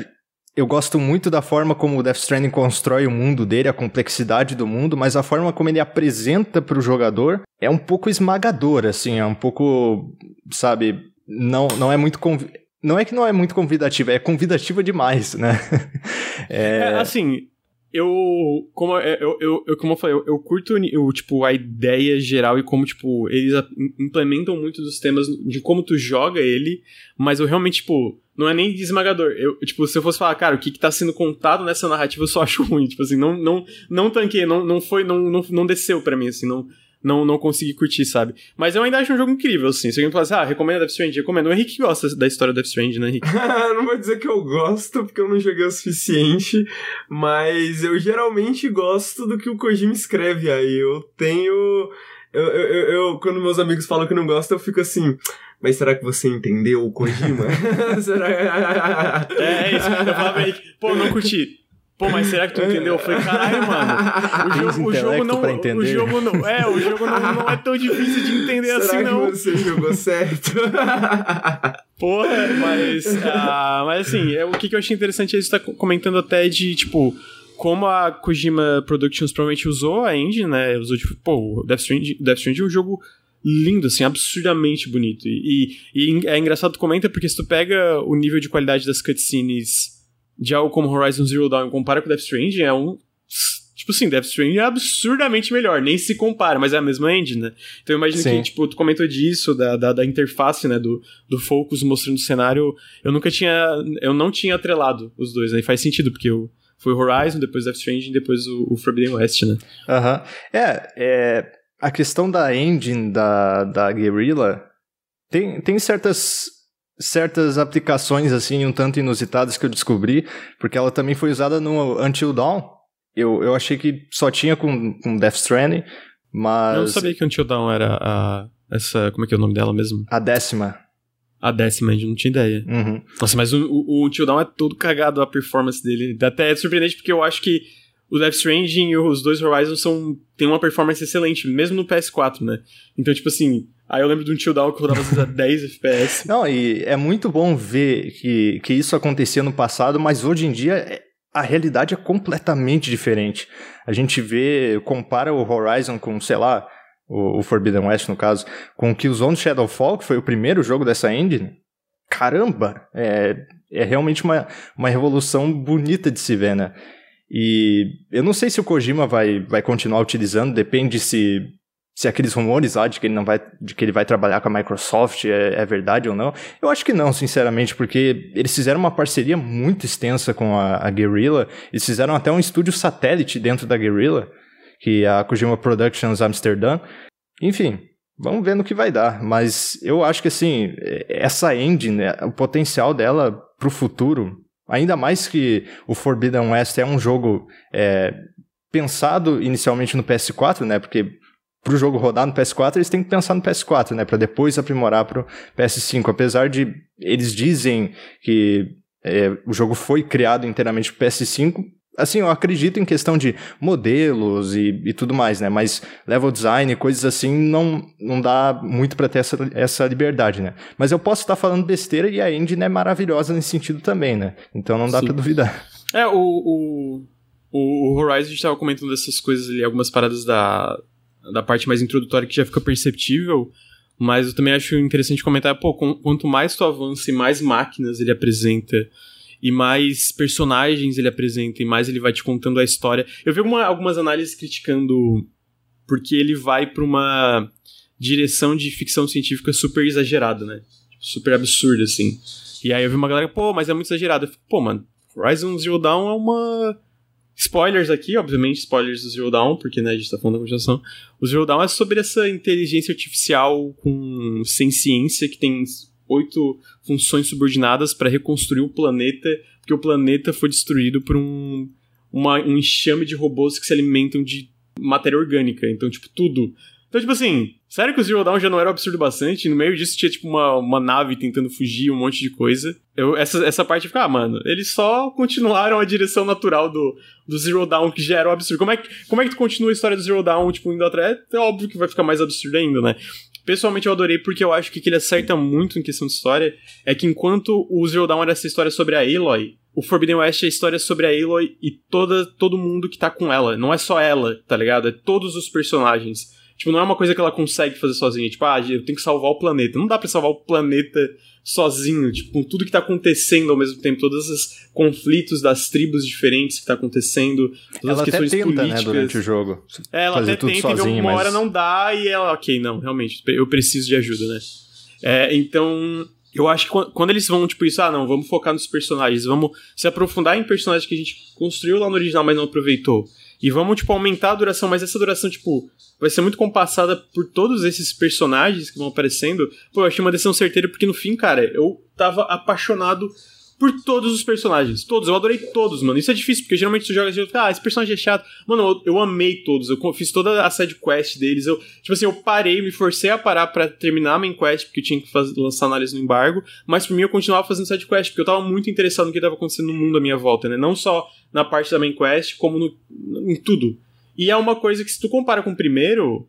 eu gosto muito da forma como o Death Stranding constrói o mundo dele, a complexidade do mundo, mas a forma como ele apresenta para o jogador é um pouco esmagadora, assim, é um pouco, sabe, não, não é muito conv não é que não é muito convidativa, é convidativa demais, né? é... é... assim, eu como eu, eu, eu, como eu falei, eu, eu curto eu, tipo a ideia geral e como tipo eles implementam muito dos temas de como tu joga ele, mas eu realmente tipo não é nem esmagador. Eu, tipo, se eu fosse falar, cara, o que, que tá sendo contado nessa narrativa, eu só acho ruim. Tipo assim, não, não, não tanquei, não, não foi, não, não, não desceu para mim, assim, não, não, não consegui curtir, sabe? Mas eu ainda acho um jogo incrível, assim. Se alguém falar assim, ah, recomenda Death Stranding, recomendo. O Henrique gosta da história do Death Stranding, né, Henrique? não vou dizer que eu gosto, porque eu não joguei o suficiente, mas eu geralmente gosto do que o Kojima escreve aí. Eu tenho... Eu, eu, eu, quando meus amigos falam que não gostam, eu fico assim... Mas será que você entendeu o Kojima? será... é, é isso. Eu falava, Henrique, pô, não curti. Pô, mas será que tu entendeu? Eu falei, caralho, mano. O jogo, o jogo não. O jogo não. É, o jogo não, não é tão difícil de entender será assim, que não. Você jogou certo. Porra, mas. Uh, mas assim, é, o que, que eu achei interessante é você tá comentando até de, tipo, como a Kojima Productions provavelmente usou a engine, né? Usou, tipo, pô, Death Stranding, Death Stranding é um jogo lindo, assim, absurdamente bonito. E, e, e é engraçado tu comenta porque se tu pega o nível de qualidade das cutscenes de algo como Horizon Zero Dawn compara com Death Stranding, é um. Tipo assim, Death Stranding é absurdamente melhor, nem se compara, mas é a mesma engine, né? Então eu imagino Sim. que, tipo, tu comentou disso, da, da, da, interface, né, do, do Focus mostrando o cenário. Eu nunca tinha. Eu não tinha atrelado os dois, né? E faz sentido, porque eu. Foi Horizon, depois Death Stranding, depois o, o Forbidden West, né? Aham. É, é. A questão da engine da, da Guerrilla tem, tem certas certas aplicações assim um tanto inusitadas que eu descobri, porque ela também foi usada no Until Dawn. Eu, eu achei que só tinha com, com Death Stranding, mas. Eu não sabia que Until Dawn era a. Essa. Como é que é o nome dela mesmo? A décima. A décima, a gente não tinha ideia. Uhum. Nossa, mas o, o, o Until Dawn é todo cagado a performance dele. Até é surpreendente porque eu acho que o Death Stranding e os dois Horizon são, tem uma performance excelente, mesmo no PS4, né? Então, tipo assim, aí eu lembro de um Until Dawn que rodava a 10 FPS. Não, e é muito bom ver que, que isso acontecia no passado, mas hoje em dia é, a realidade é completamente diferente. A gente vê, compara o Horizon com, sei lá, o, o Forbidden West, no caso, com o Killzone Shadowfall, que foi o primeiro jogo dessa engine. Caramba! É, é realmente uma, uma revolução bonita de se ver, né? E eu não sei se o Kojima vai, vai continuar utilizando, depende se, se aqueles rumores lá de que ele não vai, de que ele vai trabalhar com a Microsoft é, é verdade ou não. Eu acho que não, sinceramente, porque eles fizeram uma parceria muito extensa com a, a Guerrilla, eles fizeram até um estúdio satélite dentro da Guerrilla, que é a Kojima Productions Amsterdã. Enfim, vamos ver no que vai dar. Mas eu acho que assim, essa engine, o potencial dela pro futuro, ainda mais que o Forbidden West é um jogo é, pensado inicialmente no PS4, né? Porque para o jogo rodar no PS4, eles têm que pensar no PS4, né? Para depois aprimorar para o PS5. Apesar de eles dizem que é, o jogo foi criado inteiramente para PS5, assim, eu acredito em questão de modelos e, e tudo mais, né? Mas level design, coisas assim, não, não dá muito para ter essa, essa liberdade, né? Mas eu posso estar falando besteira e a engine é maravilhosa nesse sentido também, né? Então não dá para duvidar. É, o, o, o Horizon a gente tava comentando dessas coisas ali, algumas paradas da, da parte mais introdutória que já fica perceptível, mas eu também acho interessante comentar, pô, quanto mais tu avança e mais máquinas ele apresenta e mais personagens ele apresenta e mais ele vai te contando a história. Eu vi uma, algumas análises criticando porque ele vai para uma direção de ficção científica super exagerada, né? Super absurda, assim. E aí eu vi uma galera, pô, mas é muito exagerado. Eu fico, pô, mano, Horizon Zero Dawn é uma. Spoilers aqui, obviamente, spoilers do Zero Dawn, porque né, a gente tá falando da continuação. O Zero Dawn é sobre essa inteligência artificial com sem ciência que tem oito funções subordinadas para reconstruir o planeta, porque o planeta foi destruído por um, uma, um enxame de robôs que se alimentam de matéria orgânica. Então, tipo, tudo. Então, tipo assim, sério que o Zero Dawn já não era um absurdo bastante? No meio disso tinha, tipo, uma, uma nave tentando fugir, um monte de coisa. Eu, essa, essa parte fica, ah, mano, eles só continuaram a direção natural do, do Zero Dawn, que já era um absurdo. Como é, que, como é que tu continua a história do Zero Dawn, tipo, indo atrás? É óbvio que vai ficar mais absurdo ainda, né? pessoalmente eu adorei porque eu acho que, que ele acerta muito em questão de história é que enquanto o Zero Dawn era essa história sobre a Aloy, o Forbidden West é a história sobre a Aloy e toda, todo mundo que tá com ela. Não é só ela, tá ligado? É todos os personagens. Tipo, não é uma coisa que ela consegue fazer sozinha. Tipo, ah, eu tenho que salvar o planeta. Não dá para salvar o planeta sozinho, tipo, com tudo que tá acontecendo ao mesmo tempo, todos os conflitos das tribos diferentes que tá acontecendo, todas ela as questões até tenta, políticas. Né, durante o jogo. É, ela até tenta sozinho, e uma mas... hora não dá e ela, ok, não, realmente, eu preciso de ajuda, né? É, então, eu acho que quando eles vão, tipo, isso, ah, não, vamos focar nos personagens, vamos se aprofundar em personagens que a gente construiu lá no original, mas não aproveitou. E vamos, tipo, aumentar a duração, mas essa duração, tipo, vai ser muito compassada por todos esses personagens que vão aparecendo. Pô, eu achei uma decisão certeira, porque no fim, cara, eu tava apaixonado por todos os personagens. Todos, eu adorei todos, mano. Isso é difícil, porque geralmente tu joga assim, ah, esse personagem é chato. Mano, eu, eu, amei todos. Eu fiz toda a side quest deles. Eu, tipo assim, eu parei, me forcei a parar para terminar a main quest, porque eu tinha que fazer, lançar análise no embargo. Mas por mim eu continuava fazendo side quest, porque eu tava muito interessado no que tava acontecendo no mundo à minha volta, né? Não só na parte da main quest, como no, em tudo. E é uma coisa que se tu compara com o primeiro,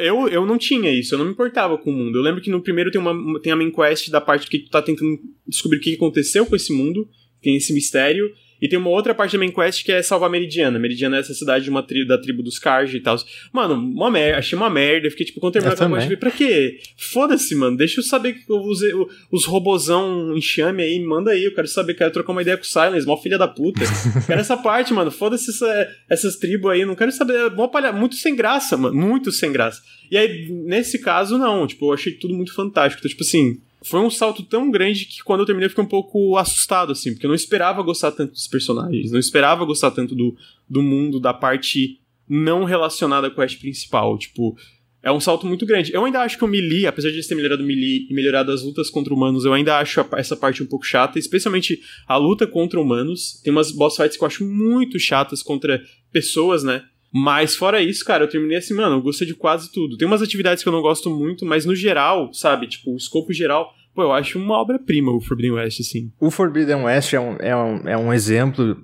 eu, eu não tinha isso, eu não me importava com o mundo. Eu lembro que no primeiro tem, uma, tem a main quest da parte que tu tá tentando descobrir o que aconteceu com esse mundo, tem esse mistério, e tem uma outra parte da main quest que é salvar Meridiana. Meridiana é essa cidade de uma tribo, da tribo dos Karj e tal. Mano, uma merda, achei uma merda. Fiquei tipo, quando terminar a quest, falei, pra quê? Foda-se, mano. Deixa eu saber que eu usei os robozão enxame aí, manda aí. Eu quero saber, quero trocar uma ideia com o Silence, mó filha da puta. quero essa parte, mano. Foda-se essa, essas tribos aí, não quero saber. Mó palha... Muito sem graça, mano. Muito sem graça. E aí, nesse caso, não. Tipo, eu achei tudo muito fantástico. Então, tipo assim, foi um salto tão grande que quando eu terminei eu fiquei um pouco assustado, assim, porque eu não esperava gostar tanto dos personagens, não esperava gostar tanto do, do mundo, da parte não relacionada com a quest principal. Tipo, é um salto muito grande. Eu ainda acho que o melee, apesar de eles terem melhorado o melee e melhorado as lutas contra humanos, eu ainda acho essa parte um pouco chata, especialmente a luta contra humanos. Tem umas boss fights que eu acho muito chatas contra pessoas, né? Mas fora isso, cara, eu terminei assim, mano, eu gostei de quase tudo. Tem umas atividades que eu não gosto muito, mas no geral, sabe, tipo, o escopo geral, pô, eu acho uma obra-prima o Forbidden West, assim. O Forbidden West é um, é um, é um exemplo,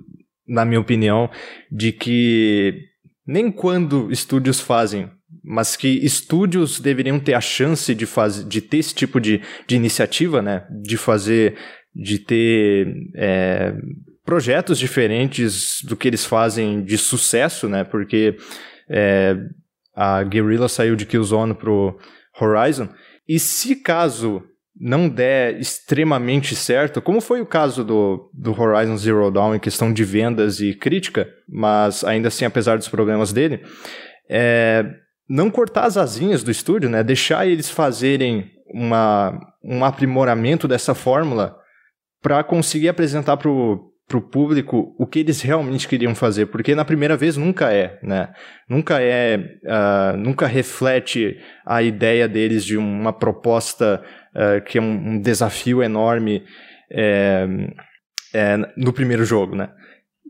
na minha opinião, de que nem quando estúdios fazem mas que estúdios deveriam ter a chance de, fazer, de ter esse tipo de, de iniciativa, né? De fazer, de ter é, projetos diferentes do que eles fazem de sucesso, né? Porque é, a Guerrilla saiu de Killzone pro Horizon. E se caso não der extremamente certo, como foi o caso do, do Horizon Zero Dawn em questão de vendas e crítica, mas ainda assim, apesar dos problemas dele, é, não cortar as asinhas do estúdio, né? Deixar eles fazerem uma, um aprimoramento dessa fórmula para conseguir apresentar para o público o que eles realmente queriam fazer, porque na primeira vez nunca é, né? Nunca é, uh, nunca reflete a ideia deles de uma proposta uh, que é um, um desafio enorme é, é, no primeiro jogo, né?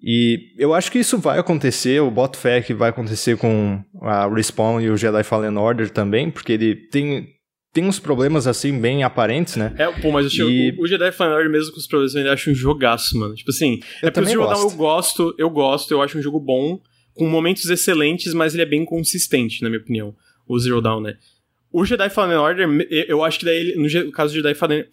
E eu acho que isso vai acontecer, o boto fé que vai acontecer com a Respawn e o Jedi Fallen Order também, porque ele tem, tem uns problemas assim bem aparentes, né? É, pô, mas eu e... o, o Jedi Fallen Order mesmo com os problemas eu ainda acho um jogaço, mano. Tipo assim, eu é também gosto. eu gosto, eu gosto, eu acho um jogo bom, com momentos excelentes, mas ele é bem consistente, na minha opinião, o Zero Dawn, né? O Jedi Fallen Order, eu acho que daí, no caso do Jedi Fallen,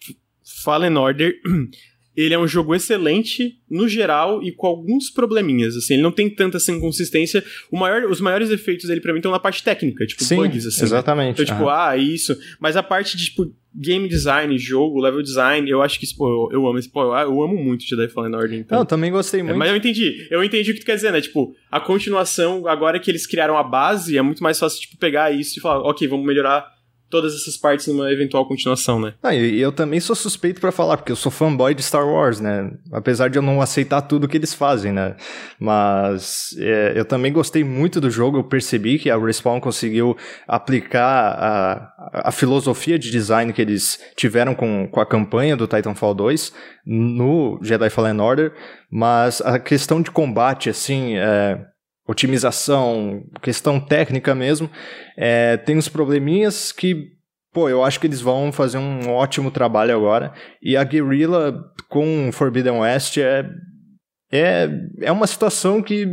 Fallen Order, ele é um jogo excelente no geral e com alguns probleminhas, assim, ele não tem tanta assim, consistência. O maior, os maiores efeitos dele para mim estão na parte técnica, tipo Sim, bugs assim. Exatamente. Né? Então, tipo, ah, isso, mas a parte de tipo game design, jogo, level design, eu acho que pô, eu, eu amo esse, pô, eu, eu amo muito Jedi Fallen Order, então. Não, também gostei é, muito. É, mas eu entendi. Eu entendi o que tu quer dizer, né? Tipo, a continuação, agora que eles criaram a base, é muito mais fácil tipo pegar isso e falar, OK, vamos melhorar todas essas partes numa eventual continuação, né? Ah, e eu também sou suspeito para falar, porque eu sou fanboy de Star Wars, né? Apesar de eu não aceitar tudo que eles fazem, né? Mas é, eu também gostei muito do jogo, eu percebi que a Respawn conseguiu aplicar a, a filosofia de design que eles tiveram com, com a campanha do Titanfall 2 no Jedi Fallen Order, mas a questão de combate, assim, é, otimização, questão técnica mesmo, é, tem uns probleminhas que, pô, eu acho que eles vão fazer um ótimo trabalho agora. E a Guerrilla com Forbidden West é é, é uma situação que,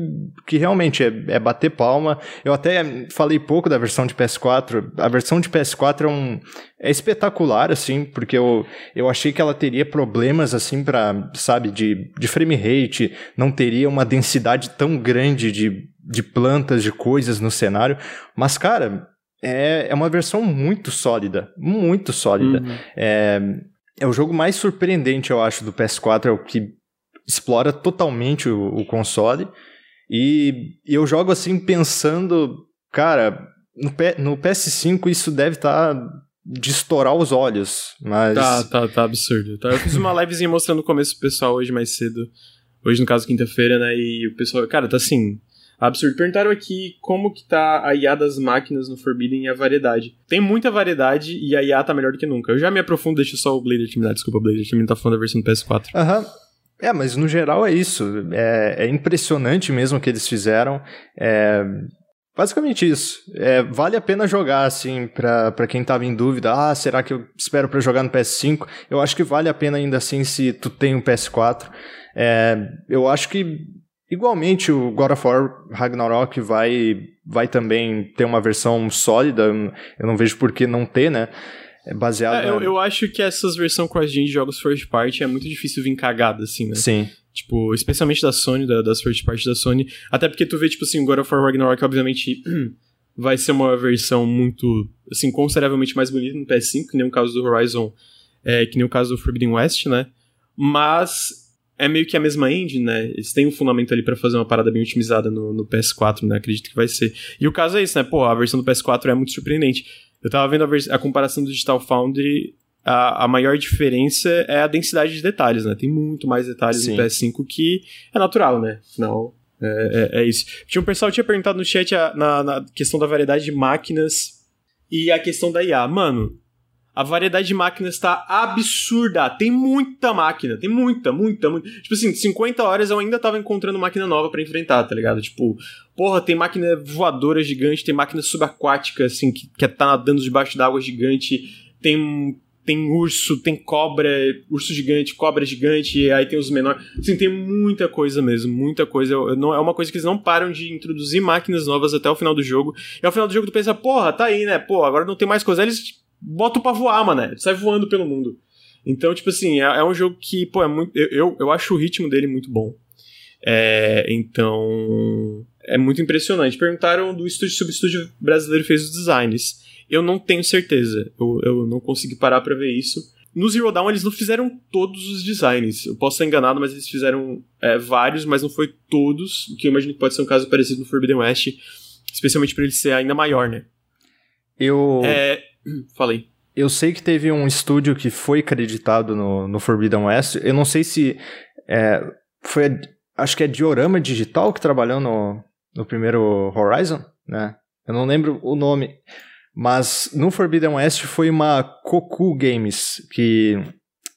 que realmente é, é bater palma. Eu até falei pouco da versão de PS4. A versão de PS4 é, um, é espetacular, assim, porque eu, eu achei que ela teria problemas, assim, para sabe, de, de frame rate, não teria uma densidade tão grande de, de plantas, de coisas no cenário. Mas, cara, é, é uma versão muito sólida, muito sólida. Uhum. É, é o jogo mais surpreendente, eu acho, do PS4, é o que explora totalmente o, o console. E, eu jogo assim pensando, cara, no, P, no PS5 isso deve estar tá de estourar os olhos, mas... Tá, tá, tá absurdo. Tá, eu fiz uma livezinha mostrando o começo pro pessoal hoje mais cedo. Hoje, no caso, quinta-feira, né? E o pessoal, cara, tá assim, absurdo. Perguntaram aqui como que tá a IA das máquinas no Forbidden e a variedade. Tem muita variedade e a IA tá melhor do que nunca. Eu já me aprofundo, deixa só o Blader terminar, desculpa, Blader, terminar tá falando da versão do PS4. Aham. Uhum. É, mas no geral é isso. É, é impressionante mesmo o que eles fizeram. É, basicamente isso. É, vale a pena jogar, assim, para quem tava em dúvida. Ah, será que eu espero para jogar no PS5? Eu acho que vale a pena ainda assim se tu tem um PS4. É, eu acho que igualmente o God of War Ragnarok vai, vai também ter uma versão sólida. Eu não vejo por que não ter, né? É baseado. É, eu, eu, acho que essas versões cross-gen de jogos first party é muito difícil vir cagada, assim, né? Sim. Tipo, especialmente da Sony, da, das first party da Sony. Até porque tu vê, tipo assim, God of War Ragnarok, obviamente, vai ser uma versão muito, assim, consideravelmente mais bonita no PS5, que nem o caso do Horizon, é, que nem o caso do Forbidden West, né? Mas é meio que a mesma engine, né? Eles têm um fundamento ali para fazer uma parada bem otimizada no, no, PS4, né? Acredito que vai ser. E o caso é isso, né? Pô, a versão do PS4 é muito surpreendente. Eu tava vendo a, a comparação do Digital Foundry, a, a, maior diferença é a densidade de detalhes, né? Tem muito mais detalhes Sim. no PS5 que é natural, né? Afinal, é, é, é, isso. Tinha um pessoal que tinha perguntado no chat a, na, na, questão da variedade de máquinas E a questão da IA, mano, a variedade de máquinas está absurda. Tem muita máquina, tem muita, muita, muita. Tipo assim, 50 horas eu ainda tava encontrando máquina nova para enfrentar, tá ligado? Tipo, porra, tem máquina voadora gigante, tem máquina subaquática, assim, que, que tá nadando debaixo d'água gigante, tem tem urso, tem cobra, urso gigante, cobra gigante, aí tem os menores. Assim, tem muita coisa mesmo, muita coisa. Não, é uma coisa que eles não param de introduzir máquinas novas até o final do jogo. E ao final do jogo tu pensa, porra, tá aí, né? Pô, agora não tem mais coisa. Aí eles botam pra voar, mano. Sai voando pelo mundo. Então, tipo assim, é, é um jogo que, pô, é muito. Eu, eu, eu acho o ritmo dele muito bom. É, então. É muito impressionante. Perguntaram do estúdio, se o estúdio brasileiro fez os designs. Eu não tenho certeza. Eu, eu não consegui parar para ver isso. No Zero Dawn, eles não fizeram todos os designs. Eu posso estar enganado, mas eles fizeram é, vários, mas não foi todos. O que eu imagino que pode ser um caso parecido no Forbidden West. Especialmente para ele ser ainda maior, né? Eu. É. Falei. Eu sei que teve um estúdio que foi acreditado no, no Forbidden West. Eu não sei se. É, foi. Acho que é Diorama Digital que trabalhou no, no primeiro Horizon, né? Eu não lembro o nome. Mas no Forbidden West foi uma Koku Games, que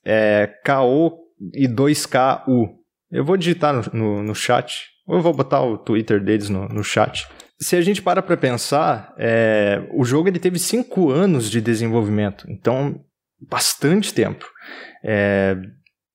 é K-O e 2K-U. Eu vou digitar no, no, no, chat, ou eu vou botar o Twitter deles no, no chat. Se a gente para pra pensar, é, o jogo ele teve 5 anos de desenvolvimento, então bastante tempo. É,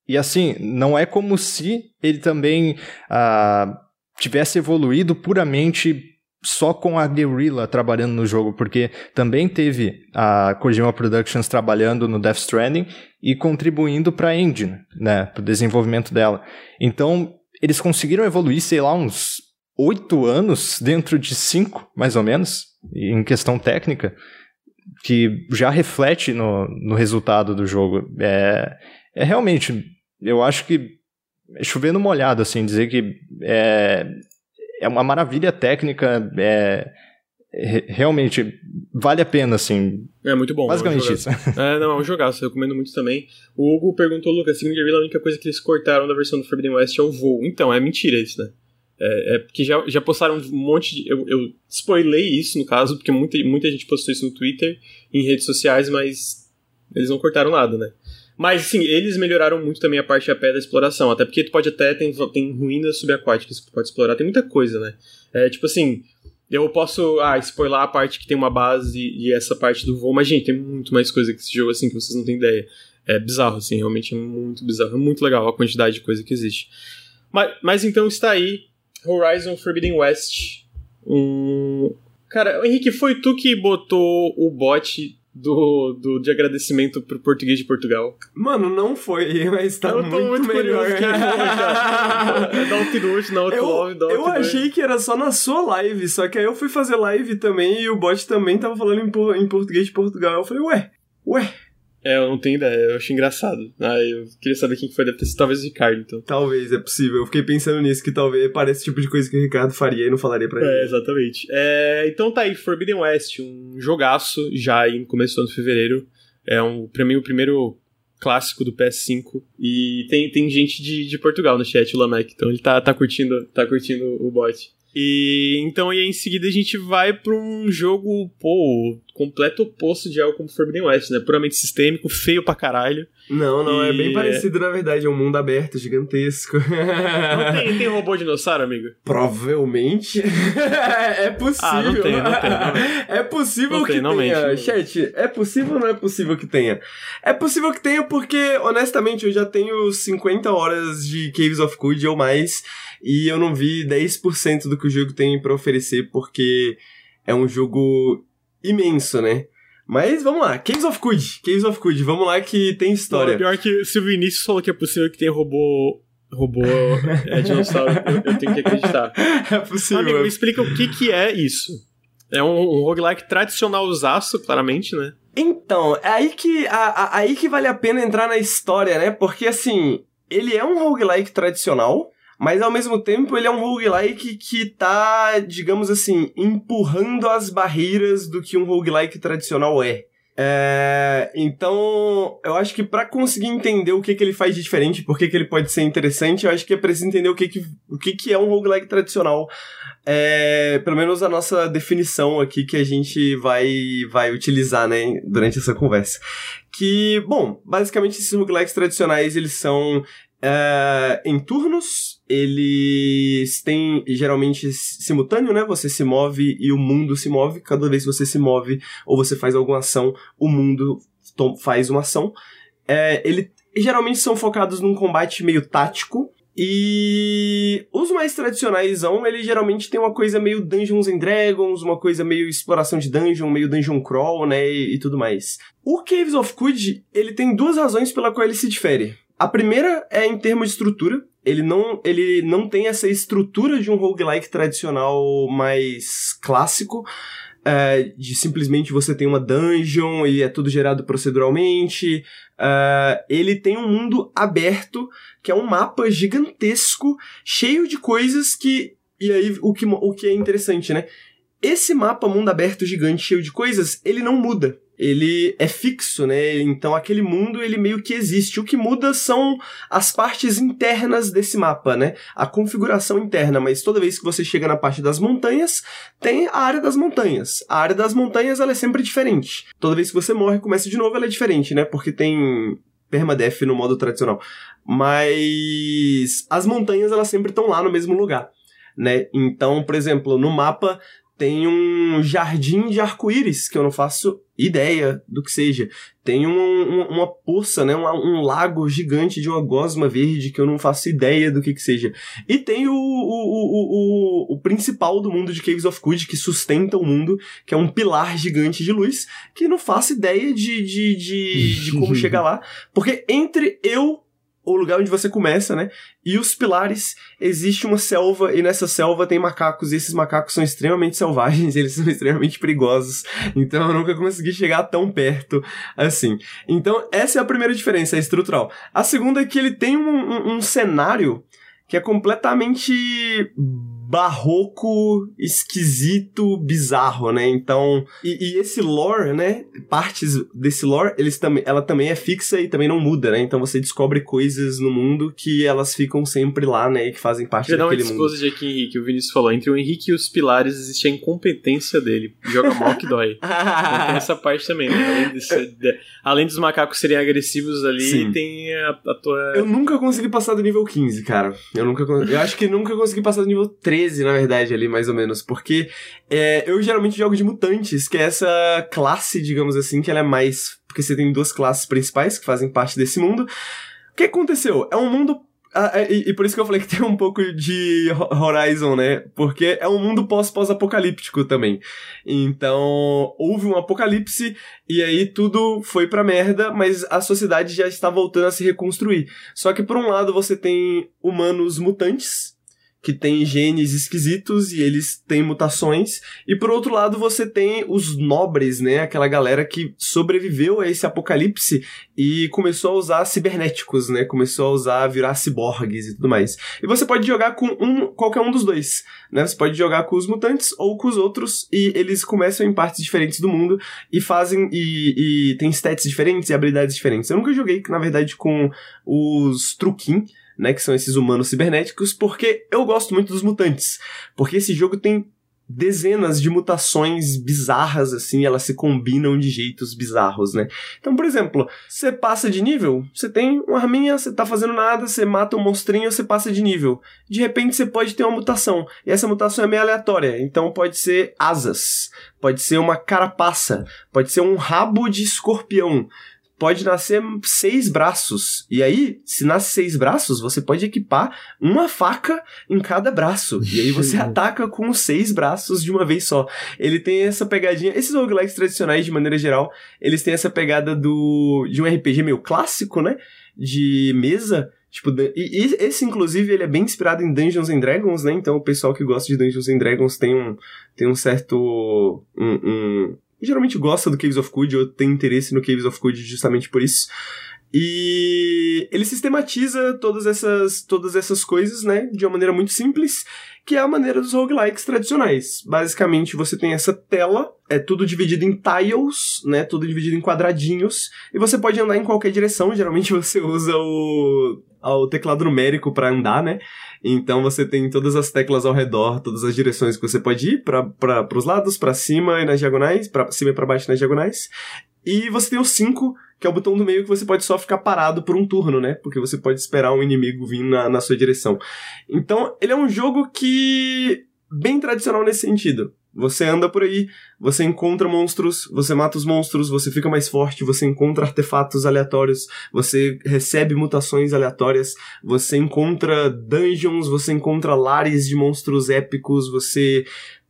e assim, não é como se ele também ah, tivesse evoluído puramente só com a Guerrilla trabalhando no jogo, porque também teve a Kojima Productions trabalhando no Death Stranding e contribuindo para a engine, né, para o desenvolvimento dela. Então, eles conseguiram evoluir, sei lá, uns oito anos dentro de cinco, mais ou menos, em questão técnica, que já reflete no, no resultado do jogo. É, é realmente, eu acho que é chovendo molhado, assim, dizer que é, é uma maravilha técnica, é, realmente vale a pena, assim. É muito bom. Basicamente é um isso. É, não, é um jogaço, eu recomendo muito também. O Hugo perguntou, Lucas, segundo Guerrilla, a única coisa que eles cortaram da versão do Forbidden West é o voo. Então, é mentira isso, né? É, é porque já, já postaram um monte de. Eu, eu spoilei isso, no caso, porque muita, muita gente postou isso no Twitter, em redes sociais, mas eles não cortaram nada, né? Mas, sim, eles melhoraram muito também a parte a pé da exploração. Até porque tu pode até. Tem, tem ruínas subaquáticas que tu pode explorar. Tem muita coisa, né? É tipo assim. Eu posso, ah, spoiler a parte que tem uma base e essa parte do voo, mas, gente, tem muito mais coisa que esse jogo, assim, que vocês não têm ideia. É bizarro, assim, realmente é muito bizarro. É muito legal a quantidade de coisa que existe. Mas, mas então está aí Horizon Forbidden West. Um... Cara, Henrique, foi tu que botou o bot do, do, de agradecimento pro português de Portugal. Mano, não foi, mas tá eu muito, muito melhor. Dá um note, dá um love, dá Eu achei que era só na sua live, só que aí eu fui fazer live também e o bot também tava falando em, em português de Portugal. Eu falei, ué, ué, é, eu não tenho ideia, eu achei engraçado. Ah, eu queria saber quem foi, deve ter sido talvez o Ricardo, então. Talvez, é possível. Eu fiquei pensando nisso, que talvez pareça o tipo de coisa que o Ricardo faria e não falaria pra ele. É, exatamente. É, então tá aí, Forbidden West, um jogaço já em começo do ano de fevereiro. É um, pra mim o primeiro clássico do PS5. E tem, tem gente de, de Portugal no chat, o Lamek, então ele tá, tá, curtindo, tá curtindo o bot. E então e em seguida a gente vai para um jogo, pô, completo oposto de algo como Forbidden West, né? Puramente sistêmico, feio pra caralho. Não, não, e... é bem parecido na verdade, é um mundo aberto, gigantesco. Não tem, tem robô dinossauro, amigo? Provavelmente. é possível. Ah, não tem, não tem. Não. É possível não que tem, tenha. Mente, Chat, é possível ou não é possível que tenha? É possível que tenha porque, honestamente, eu já tenho 50 horas de Caves of Good ou mais e eu não vi 10% do que o jogo tem para oferecer, porque é um jogo imenso, né? Mas vamos lá, Caves of Good, Caves of Good, vamos lá que tem história. Não, pior que se o Vinícius falou que é possível que tenha robô robô é dinossauro, eu, eu, tenho que acreditar. É possível. Amigo, me explica o que, que é isso. É um, um roguelike tradicional usaço, claramente, né? Então, é aí que, a, a, aí que vale a pena entrar na história, né? Porque, assim, ele é um roguelike tradicional, mas ao mesmo tempo ele é um roguelike que tá, digamos assim, empurrando as barreiras do que um roguelike tradicional é. É, então, eu acho que para conseguir entender o que, que ele faz de diferente, por que, que ele pode ser interessante, eu acho que é preciso entender o que, que, o que, que é um roguelike tradicional. É, pelo menos a nossa definição aqui que a gente vai, vai utilizar né, durante essa conversa. Que, bom, basicamente esses roguelikes tradicionais eles são é, em turnos, eles têm geralmente simultâneo, né? Você se move e o mundo se move. Cada vez que você se move ou você faz alguma ação, o mundo faz uma ação. É, ele geralmente são focados num combate meio tático. E os mais tradicionais, eles geralmente tem uma coisa meio Dungeons and Dragons, uma coisa meio exploração de dungeon, meio dungeon crawl, né, e, e tudo mais. O Caves of Kud, ele tem duas razões pela qual ele se difere. A primeira é em termos de estrutura. Ele não, ele não tem essa estrutura de um roguelike tradicional mais clássico. É, de simplesmente você tem uma dungeon e é tudo gerado proceduralmente. Uh, ele tem um mundo aberto, que é um mapa gigantesco, cheio de coisas que. E aí, o que, o que é interessante, né? Esse mapa mundo aberto gigante, cheio de coisas, ele não muda ele é fixo, né? Então aquele mundo ele meio que existe. O que muda são as partes internas desse mapa, né? A configuração interna, mas toda vez que você chega na parte das montanhas, tem a área das montanhas. A área das montanhas ela é sempre diferente. Toda vez que você morre, começa de novo, ela é diferente, né? Porque tem permadeath no modo tradicional. Mas as montanhas elas sempre estão lá no mesmo lugar, né? Então, por exemplo, no mapa tem um jardim de arco-íris, que eu não faço ideia do que seja. Tem um, um, uma poça, né? Um, um, lago gigante de uma gosma verde, que eu não faço ideia do que que seja. E tem o, o, o, o, o principal do mundo de Caves of Good, que sustenta o mundo, que é um pilar gigante de luz, que não faço ideia de, de, de, de como chegar lá. Porque entre eu o lugar onde você começa, né? E os pilares, existe uma selva, e nessa selva tem macacos, e esses macacos são extremamente selvagens, eles são extremamente perigosos. Então eu nunca consegui chegar tão perto assim. Então, essa é a primeira diferença, é estrutural. A segunda é que ele tem um, um, um cenário que é completamente barroco, esquisito, bizarro, né? Então, e, e, esse lore, né? Partes desse lore, eles também, ela também é fixa e também não muda, né? Então você descobre coisas no mundo que elas ficam sempre lá, né? E que fazem parte Já daquele mundo. Já de aqui, Henrique, o Vinícius falou, entre o Henrique e os pilares existe a incompetência dele. Joga mal que dói. então, tem essa parte também, né? Além, desse, de, além, dos macacos serem agressivos ali, Sim. tem a, a tua... Eu nunca consegui passar do nível 15, cara. Eu nunca... Eu acho que nunca consegui passar do nível 13 13, na verdade, ali, mais ou menos. Porque é, eu geralmente jogo de mutantes, que é essa classe, digamos assim, que ela é mais. Porque você tem duas classes principais que fazem parte desse mundo. O que aconteceu? É um mundo ah, é, e, e, por isso que eu falei que tem um pouco de Horizon, né? Porque é um mundo pós-pós-apocalíptico também. Então, houve um apocalipse e aí tudo foi pra merda, mas a sociedade já está voltando a se reconstruir. Só que por um lado você tem humanos mutantes, que tem genes esquisitos e eles têm mutações. E por outro lado, você tem os nobres, né? Aquela galera que sobreviveu a esse apocalipse e começou a usar cibernéticos, né? Começou a usar virar ciborgues e tudo mais. E você pode jogar com um, qualquer um dos dois, né? Você pode jogar com os mutantes ou com os outros e eles começam em partes diferentes do mundo e fazem e, e tem stats diferentes e habilidades diferentes. Eu nunca joguei, na verdade, com os Truquim, né, que são esses humanos cibernéticos, porque eu gosto muito dos mutantes. Porque esse jogo tem dezenas de mutações bizarras, assim, elas se combinam de jeitos bizarros, né? Então, por exemplo, você passa de nível, você tem uma arminha, você tá fazendo nada, você mata um monstrinho, você passa de nível. De repente você pode ter uma mutação, e essa mutação é meio aleatória, então pode ser asas, pode ser uma carapaça, pode ser um rabo de escorpião, pode nascer seis braços. E aí, se nasce seis braços, você pode equipar uma faca em cada braço. E aí você ataca com seis braços de uma vez só. Ele tem essa pegadinha. Esses roguelikes tradicionais, de maneira geral, eles têm essa pegada do de um RPG meio clássico, né? De mesa. Tipo, e, e esse, inclusive, ele é bem inspirado em Dungeons and Dragons, né? Então, o pessoal que gosta de Dungeons and Dragons tem um, tem um certo. Um, um, geralmente gosta do Caves of Good ou tem interesse no Caves of Good justamente por isso. E ele sistematiza todas essas, todas essas coisas, né, de uma maneira muito simples, que é a maneira dos roguelikes tradicionais. Basicamente, você tem essa tela, é tudo dividido em tiles, né, tudo dividido em quadradinhos, e você pode andar em qualquer direção, geralmente você usa o, o teclado numérico para andar, né, então você tem todas as teclas ao redor, todas as direções que você pode ir, para os lados, para cima e nas diagonais, para cima e para baixo nas diagonais, e você tem os cinco que é o botão do meio que você pode só ficar parado por um turno, né? Porque você pode esperar um inimigo vir na, na sua direção. Então, ele é um jogo que. bem tradicional nesse sentido. Você anda por aí, você encontra monstros, você mata os monstros, você fica mais forte, você encontra artefatos aleatórios, você recebe mutações aleatórias, você encontra dungeons, você encontra lares de monstros épicos, você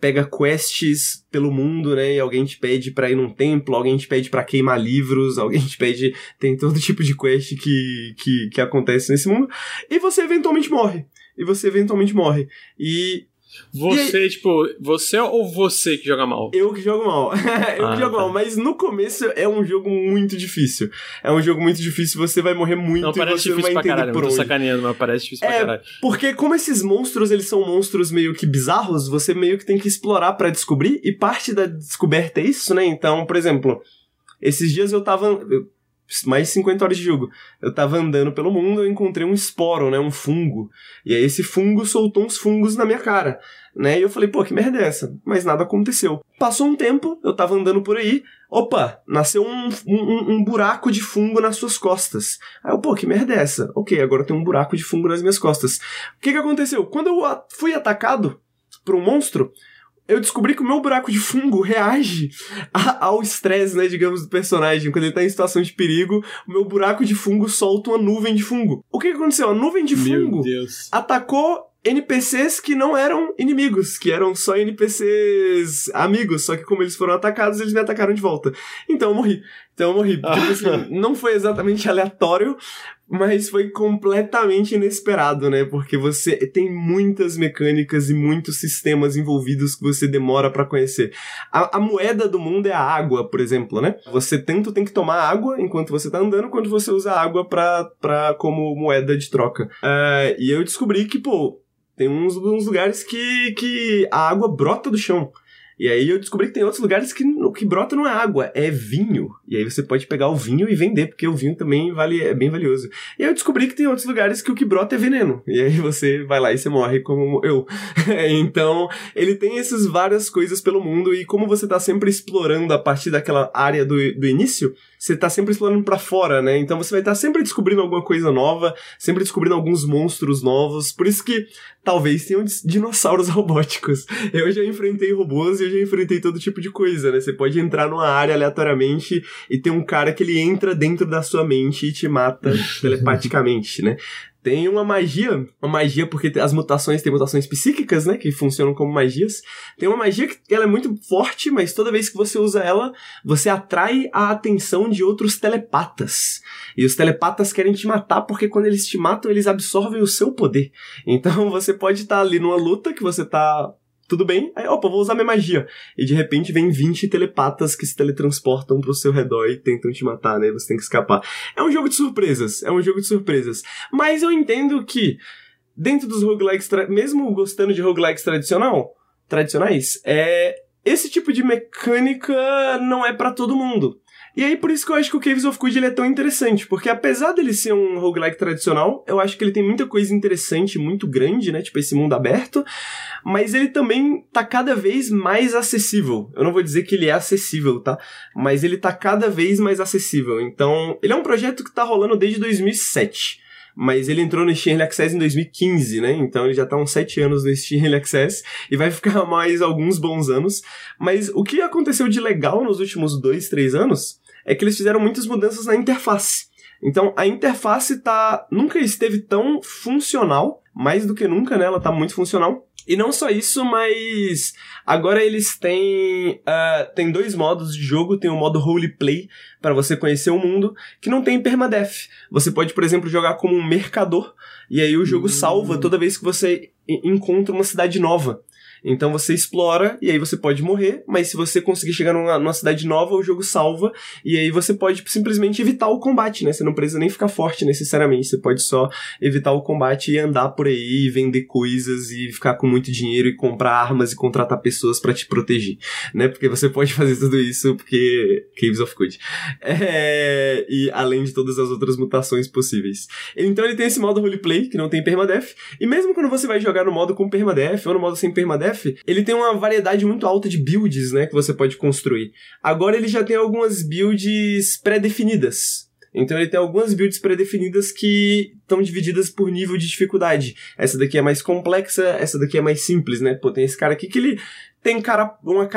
pega quests pelo mundo, né? E alguém te pede para ir num templo, alguém te pede para queimar livros, alguém te pede. Tem todo tipo de quest que, que, que acontece nesse mundo. E você eventualmente morre. E você eventualmente morre. E você, tipo, você ou você que joga mal? Eu que jogo mal. eu ah, que jogo tá. mal, mas no começo é um jogo muito difícil. É um jogo muito difícil, você vai morrer muito não, parece e você difícil vai entender pra caralho, por onde. Tô sacaneando, mas parece difícil é, pra caralho. Porque como esses monstros, eles são monstros meio que bizarros, você meio que tem que explorar para descobrir, e parte da descoberta é isso, né? Então, por exemplo, esses dias eu tava... Eu, mais de 50 horas de jogo. Eu tava andando pelo mundo, eu encontrei um esporo, né, um fungo. E aí esse fungo soltou uns fungos na minha cara né? E eu falei, pô, que merda é essa? Mas nada aconteceu. Passou um tempo, eu tava andando por aí, opa, nasceu um, um, um, buraco de fungo nas suas costas. Aí eu, pô, que merda é essa? Ok, agora tem um buraco de fungo nas minhas costas. O que que aconteceu? Quando eu fui atacado por um monstro, eu descobri que o meu buraco de fungo reage ao estresse, né, digamos, do personagem. Quando ele tá em situação de perigo, o meu buraco de fungo solta uma nuvem de fungo. O que, que aconteceu? A nuvem de fungo atacou NPCs que não eram inimigos, que eram só NPCs amigos, só que como eles foram atacados, eles me atacaram de volta. Então eu morri. Então eu morri. Tipo assim, não foi exatamente aleatório, mas foi completamente inesperado, né? Porque você tem muitas mecânicas e muitos sistemas envolvidos que você demora para conhecer. A, a, moeda do mundo é a água, por exemplo, né? Você tanto tem que tomar água enquanto você tá andando, quanto você usa água pra, pra, como moeda de troca. Uh, e eu descobri que, pô, tem uns, uns lugares que, que a água brota do chão. E aí eu descobri que tem outros lugares que o que brota não é água, é vinho. E aí você pode pegar o vinho e vender, porque o vinho também vale, é bem valioso. E aí eu descobri que tem outros lugares que o que brota é veneno. E aí você vai lá e você morre como eu. então, ele tem essas várias coisas pelo mundo e como você tá sempre explorando a partir daquela área do, do início, você tá sempre explorando para fora, né? Então você vai estar tá sempre descobrindo alguma coisa nova, sempre descobrindo alguns monstros novos. Por isso que talvez tenham dinossauros robóticos. Eu já enfrentei robôs e eu já enfrentei todo tipo de coisa, né? Você pode entrar numa área aleatoriamente e ter um cara que ele entra dentro da sua mente e te mata telepaticamente, né? Tem uma magia, uma magia porque as mutações têm mutações psíquicas, né, que funcionam como magias. Tem uma magia que ela é muito forte, mas toda vez que você usa ela, você atrai a atenção de outros telepatas. E os telepatas querem te matar porque quando eles te matam, eles absorvem o seu poder. Então você pode estar ali numa luta que você tá tudo bem, aí, opa, vou usar minha magia. E de repente vem 20 telepatas que se teletransportam pro seu redor e tentam te matar, né? Você tem que escapar. É um jogo de surpresas, é um jogo de surpresas. Mas eu entendo que, dentro dos roguelikes, mesmo gostando de roguelikes tradicional, tradicionais, é, esse tipo de mecânica não é para todo mundo. E aí, por isso que eu acho que o Caves of Good ele é tão interessante, porque apesar dele ser um roguelike tradicional, eu acho que ele tem muita coisa interessante, muito grande, né? Tipo, esse mundo aberto, mas ele também tá cada vez mais acessível. Eu não vou dizer que ele é acessível, tá? Mas ele tá cada vez mais acessível. Então, ele é um projeto que tá rolando desde 2007 mas ele entrou no Steam Early Access em 2015, né? Então ele já tá uns 7 anos no Steam Early Access e vai ficar mais alguns bons anos. Mas o que aconteceu de legal nos últimos 2, 3 anos é que eles fizeram muitas mudanças na interface. Então a interface tá nunca esteve tão funcional, mais do que nunca, né? Ela tá muito funcional. E não só isso, mas agora eles têm uh, tem dois modos de jogo. Tem o modo roleplay para você conhecer o mundo, que não tem permadeath. Você pode, por exemplo, jogar como um mercador e aí o jogo salva toda vez que você encontra uma cidade nova. Então você explora e aí você pode morrer, mas se você conseguir chegar numa, numa cidade nova, o jogo salva e aí você pode simplesmente evitar o combate, né? Você não precisa nem ficar forte necessariamente, você pode só evitar o combate e andar por aí, vender coisas e ficar com muito dinheiro e comprar armas e contratar pessoas para te proteger, né? Porque você pode fazer tudo isso porque Caves of Good. É... E além de todas as outras mutações possíveis. Então ele tem esse modo roleplay, que não tem permadeath, e mesmo quando você vai jogar no modo com permadeath ou no modo sem permadeath, ele tem uma variedade muito alta de builds, né, que você pode construir. Agora ele já tem algumas builds pré-definidas. Então ele tem algumas builds pré-definidas que estão divididas por nível de dificuldade. Essa daqui é mais complexa, essa daqui é mais simples, né? Pô, tem esse cara aqui que ele tem cara, uma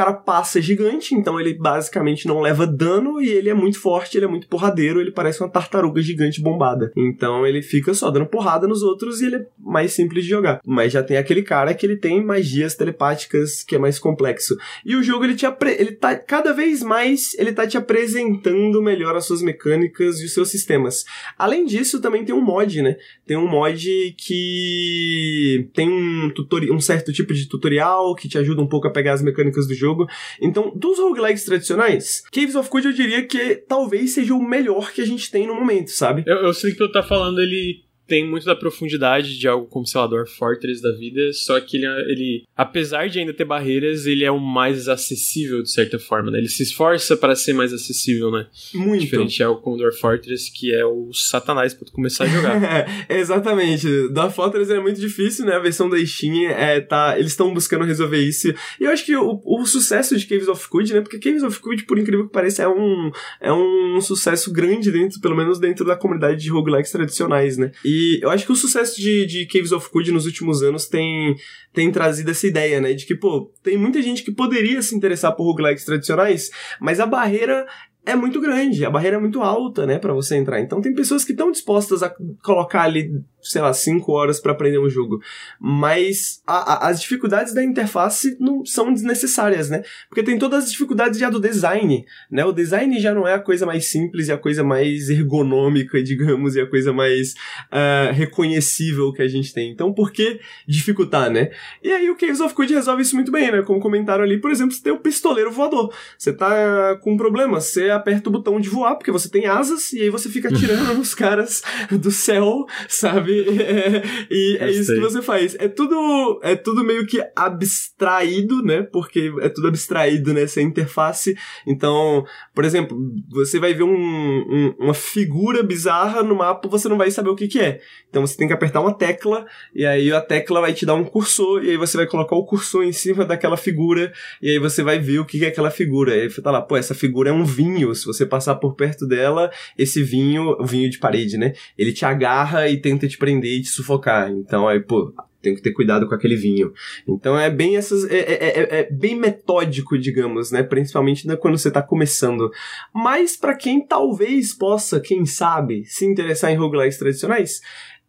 gigante, então ele basicamente não leva dano e ele é muito forte, ele é muito porradeiro, ele parece uma tartaruga gigante bombada. Então ele fica só dando porrada nos outros e ele é mais simples de jogar. Mas já tem aquele cara que ele tem magias telepáticas que é mais complexo. E o jogo ele te ele tá cada vez mais ele tá te apresentando melhor as suas mecânicas e os seus sistemas. Além disso, também tem um mod, né? Tem um mod que tem um tutorial, um certo tipo de tutorial que te ajuda um pouco a pegar as mecânicas do jogo. Então, dos roguelikes tradicionais, Caves of Code eu diria que talvez seja o melhor que a gente tem no momento, sabe? Eu, eu sei que tu tá falando, ele tem muito da profundidade de algo como, sei lá, Dwarf Fortress da vida, só que ele, ele, apesar de ainda ter barreiras, ele é o mais acessível de certa forma, né? Ele se esforça para ser mais acessível, né? Muito. Diferente algo como Dwarf Fortress, que é o satanás pra tu começar a jogar. Exatamente. Dwarf Fortress é muito difícil, né? A versão da Steam é, tá, eles estão buscando resolver isso. E eu acho que o, o sucesso de Caves of Code, né? Porque Caves of Code, por incrível que pareça, é um, é um sucesso grande dentro, pelo menos dentro da comunidade de roguelikes tradicionais, né? E eu acho que o sucesso de, de Caves of Good nos últimos anos tem, tem trazido essa ideia, né? De que, pô, tem muita gente que poderia se interessar por roguelikes tradicionais, mas a barreira é muito grande, a barreira é muito alta, né, para você entrar. Então tem pessoas que estão dispostas a colocar ali sei lá, 5 horas para aprender um jogo. Mas a, a, as dificuldades da interface não são desnecessárias, né? Porque tem todas as dificuldades já do design, né? O design já não é a coisa mais simples e a coisa mais ergonômica, digamos, e a coisa mais uh, reconhecível que a gente tem. Então, por que dificultar, né? E aí o Caves of Code resolve isso muito bem, né? Como comentaram ali, por exemplo, você tem o pistoleiro voador. Você tá com um problema, você aperta o botão de voar, porque você tem asas, e aí você fica atirando nos caras do céu, sabe? É, e é isso que você faz. É tudo, é tudo meio que abstraído, né? Porque é tudo abstraído nessa interface. Então, por exemplo, você vai ver um, um, uma figura bizarra no mapa, você não vai saber o que, que é. Então você tem que apertar uma tecla, e aí a tecla vai te dar um cursor, e aí você vai colocar o cursor em cima daquela figura, e aí você vai ver o que é aquela figura. E aí você tá lá, pô, essa figura é um vinho. Se você passar por perto dela, esse vinho, o vinho de parede, né? Ele te agarra e tenta te prender e te sufocar. Então aí, pô, tem que ter cuidado com aquele vinho. Então é bem essas. É, é, é, é bem metódico, digamos, né? Principalmente quando você está começando. Mas para quem talvez possa, quem sabe, se interessar em roguelikes tradicionais,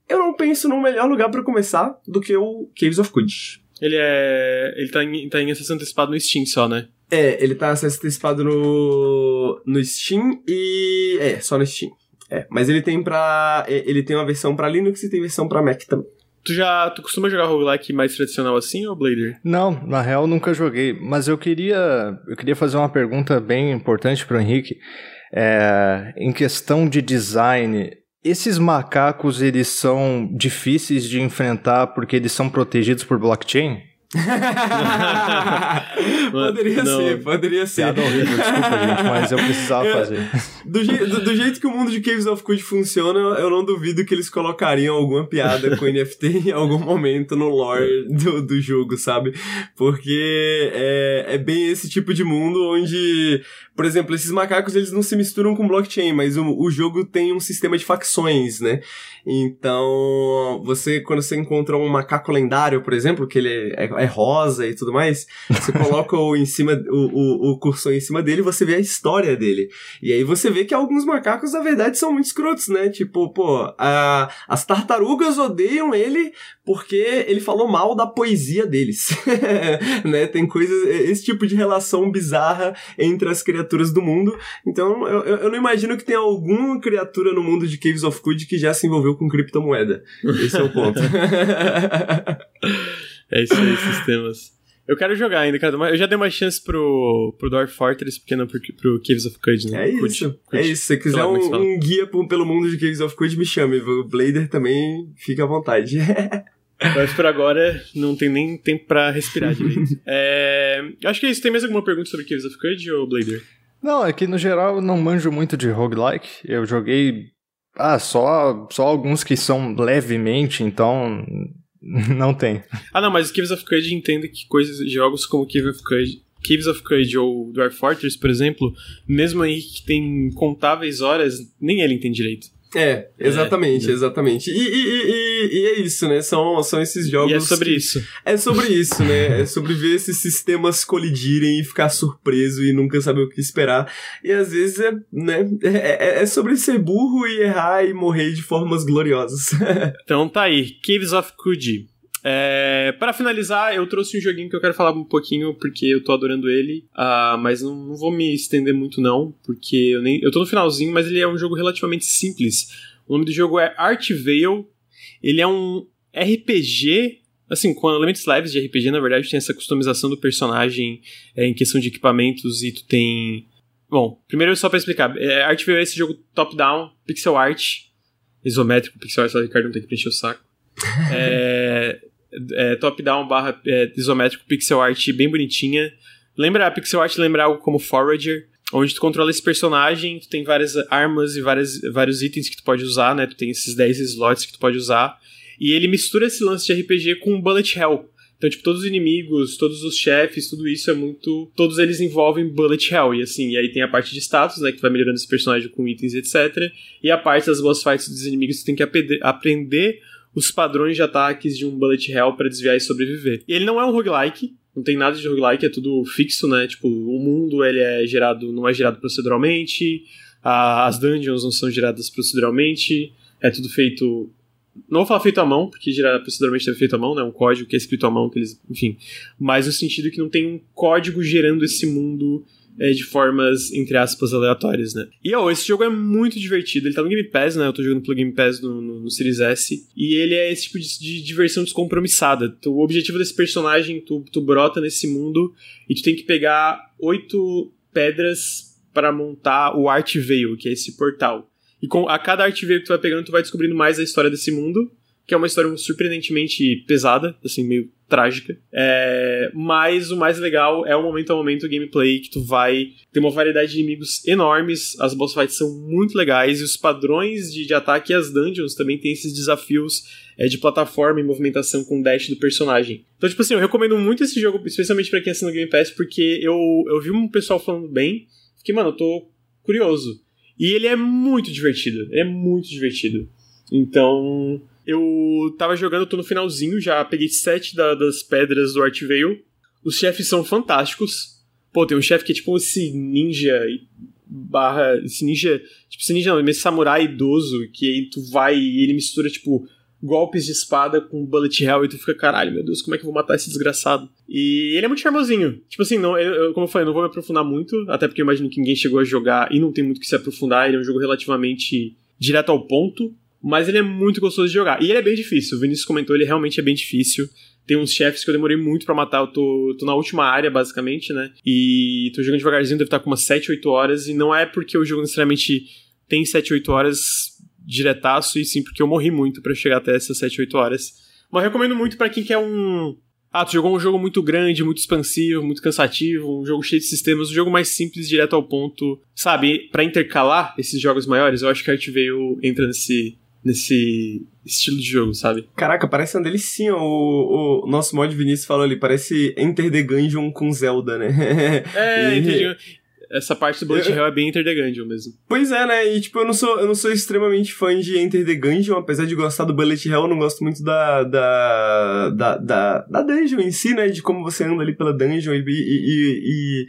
eu não penso num melhor lugar para começar do que o Caves of Good. Ele é. Ele tá em, tá em acesso antecipado no Steam só, né? É, ele tá acesso antecipado no, no Steam e. É, só no Steam. É, mas ele tem pra. É, ele tem uma versão para Linux e tem versão para Mac também. Tu já tu costuma jogar roguelike mais tradicional assim, ou Blader? Não, na real nunca joguei, mas eu queria eu queria fazer uma pergunta bem importante pro Henrique. É, em questão de design, esses macacos eles são difíceis de enfrentar porque eles são protegidos por blockchain? poderia não. ser, poderia ser. Piada horrível, desculpa, gente, mas eu precisava eu, fazer. Do, je, do, do, jeito que o mundo de Caves of Code funciona, eu não duvido que eles colocariam alguma piada com NFT em algum momento no lore do, do jogo, sabe? Porque é, é bem esse tipo de mundo onde por exemplo, esses macacos eles não se misturam com blockchain, mas o, o jogo tem um sistema de facções, né? Então, você, quando você encontra um macaco lendário, por exemplo, que ele é, é, rosa e tudo mais, você coloca o, em cima, o, o, o cursor em cima dele e você vê a história dele. E aí você vê que alguns macacos, na verdade, são muito escrotos, né? Tipo, pô, a, as tartarugas odeiam ele porque ele falou mal da poesia deles. né? Tem coisas, esse tipo de relação bizarra entre as criaturas do mundo. Então eu, eu não imagino que tenha alguma criatura no mundo de Caves of Good que já se envolveu com criptomoeda. Esse é o ponto. é isso aí, sistemas. Eu quero jogar ainda, cara. Eu já dei uma chance pro, pro Dwarf Fortress, porque não pro, pro Caves of Cud, né? É isso. Cud, É isso. Se você quiser um, um, guia pelo mundo de Caves of Cud, me chame. O Blader também fica à vontade. Mas por agora não tem nem tempo pra respirar direito. é, acho que é isso. Tem mais alguma pergunta sobre Caves of Cud ou Blader? Não, é que no geral eu não manjo muito de roguelike. Eu joguei. Ah, só, só alguns que são levemente, então Não tem. Ah, não, mas Caves of Courage entende que coisas, jogos como Caves of Courage, Caves of Courage ou Dwarf Fortress, por exemplo, mesmo aí que tem incontáveis horas, nem ele entende direito. É, exatamente, é, exatamente. E, e, e, e, é isso, né? São, são esses jogos. E é sobre isso. É sobre isso, né? é sobre ver esses sistemas colidirem e ficar surpreso e nunca saber o que esperar. E às vezes é, né? É, é, é sobre ser burro e errar e morrer de formas gloriosas. então tá aí, Caves of Kuji. É, para finalizar, eu trouxe um joguinho que eu quero falar um pouquinho, porque eu tô adorando ele, uh, mas não, não, vou me estender muito não, porque eu, nem, eu tô no finalzinho, mas ele é um jogo relativamente simples. O nome do jogo é Art Veil, ele é um RPG, assim, com elementos leves de RPG, na verdade, tem essa customização do personagem é, em questão de equipamentos e tu tem... Bom, primeiro só para explicar, é, Art Veil é esse jogo top-down, pixel art, isométrico, pixel art, só o Ricardo não tem que preencher o saco. É, é, top-down barra é, isométrico pixel art bem bonitinha. Lembra a pixel art lembra algo como Forager, onde tu controla esse personagem, tu tem várias armas e várias, vários itens que tu pode usar, né? Tu tem esses 10 slots que tu pode usar. E ele mistura esse lance de RPG com Bullet Hell. Então, tipo, todos os inimigos, todos os chefes, tudo isso é muito. Todos eles envolvem Bullet Hell. E assim, e aí tem a parte de status, né? Que tu vai melhorando esse personagem com itens, etc. E a parte das boss fights dos inimigos, tu tem que aprender os padrões de ataques de um Bullet Hell para desviar e sobreviver. E ele não é um roguelike, não tem nada de roguelike, é tudo fixo, né? Tipo, o mundo ele é gerado, não é gerado proceduralmente, a, as dungeons não são geradas proceduralmente, é tudo feito. Não vou falar feito à mão, porque gerar proceduralmente é feito à mão, né? Um código que é escrito à mão, que eles. Enfim. Mas no sentido que não tem um código gerando esse mundo é, de formas, entre aspas, aleatórias, né? E, ó, esse jogo é muito divertido. Ele tá no Game Pass, né? Eu tô jogando pelo Game Pass no, no, no Series S. E ele é esse tipo de, de diversão descompromissada. Tu, o objetivo desse personagem, tu, tu brota nesse mundo e tu tem que pegar oito pedras para montar o Art Veil, que é esse portal. E com a cada Art Veil que tu vai pegando, tu vai descobrindo mais a história desse mundo que é uma história surpreendentemente pesada, assim, meio trágica. É, mas o mais legal é o momento a momento gameplay que tu vai ter uma variedade de inimigos enormes, as boss fights são muito legais e os padrões de, de ataque e as dungeons também tem esses desafios é, de plataforma e movimentação com dash do personagem. Então, tipo assim, eu recomendo muito esse jogo, especialmente para quem assina o Game Pass, porque eu, eu vi um pessoal falando bem, fiquei, mano, eu tô curioso. E ele é muito divertido, é muito divertido. Então, eu tava jogando, tô no finalzinho, já peguei sete da, das pedras do Art Veil. Os chefes são fantásticos. Pô, tem um chefe que é tipo esse ninja barra. Esse ninja. Tipo, esse ninja não, esse samurai idoso, que aí tu vai e ele mistura, tipo, golpes de espada com bullet hell e tu fica, caralho, meu Deus, como é que eu vou matar esse desgraçado? E ele é muito charmosinho. Tipo assim, não, eu, como eu falei, não vou me aprofundar muito, até porque eu imagino que ninguém chegou a jogar e não tem muito que se aprofundar. Ele é um jogo relativamente direto ao ponto. Mas ele é muito gostoso de jogar. E ele é bem difícil. O Vinícius comentou, ele realmente é bem difícil. Tem uns chefes que eu demorei muito para matar. Eu tô, tô na última área, basicamente, né? E tô jogando devagarzinho, deve estar com umas 7, 8 horas. E não é porque o jogo necessariamente tem 7, 8 horas diretaço, e sim porque eu morri muito para chegar até essas 7, 8 horas. Mas recomendo muito para quem quer um. Ah, tu jogou um jogo muito grande, muito expansivo, muito cansativo, um jogo cheio de sistemas, um jogo mais simples, direto ao ponto. Sabe, para intercalar esses jogos maiores, eu acho que a Veil entra nesse, nesse estilo de jogo, sabe? Caraca, parece uma delicinha. O, o nosso mod Vinícius falou ali, parece Enter the Gungeon com Zelda, né? É, e... essa parte do Bullet Hell é bem Enter the Gungeon mesmo. Pois é, né? E tipo, eu não sou, eu não sou extremamente fã de Enter the Gungeon, apesar de gostar do Bullet Hell, eu não gosto muito da, da, da, da, da dungeon em si, né? De como você anda ali pela dungeon e, e, e, e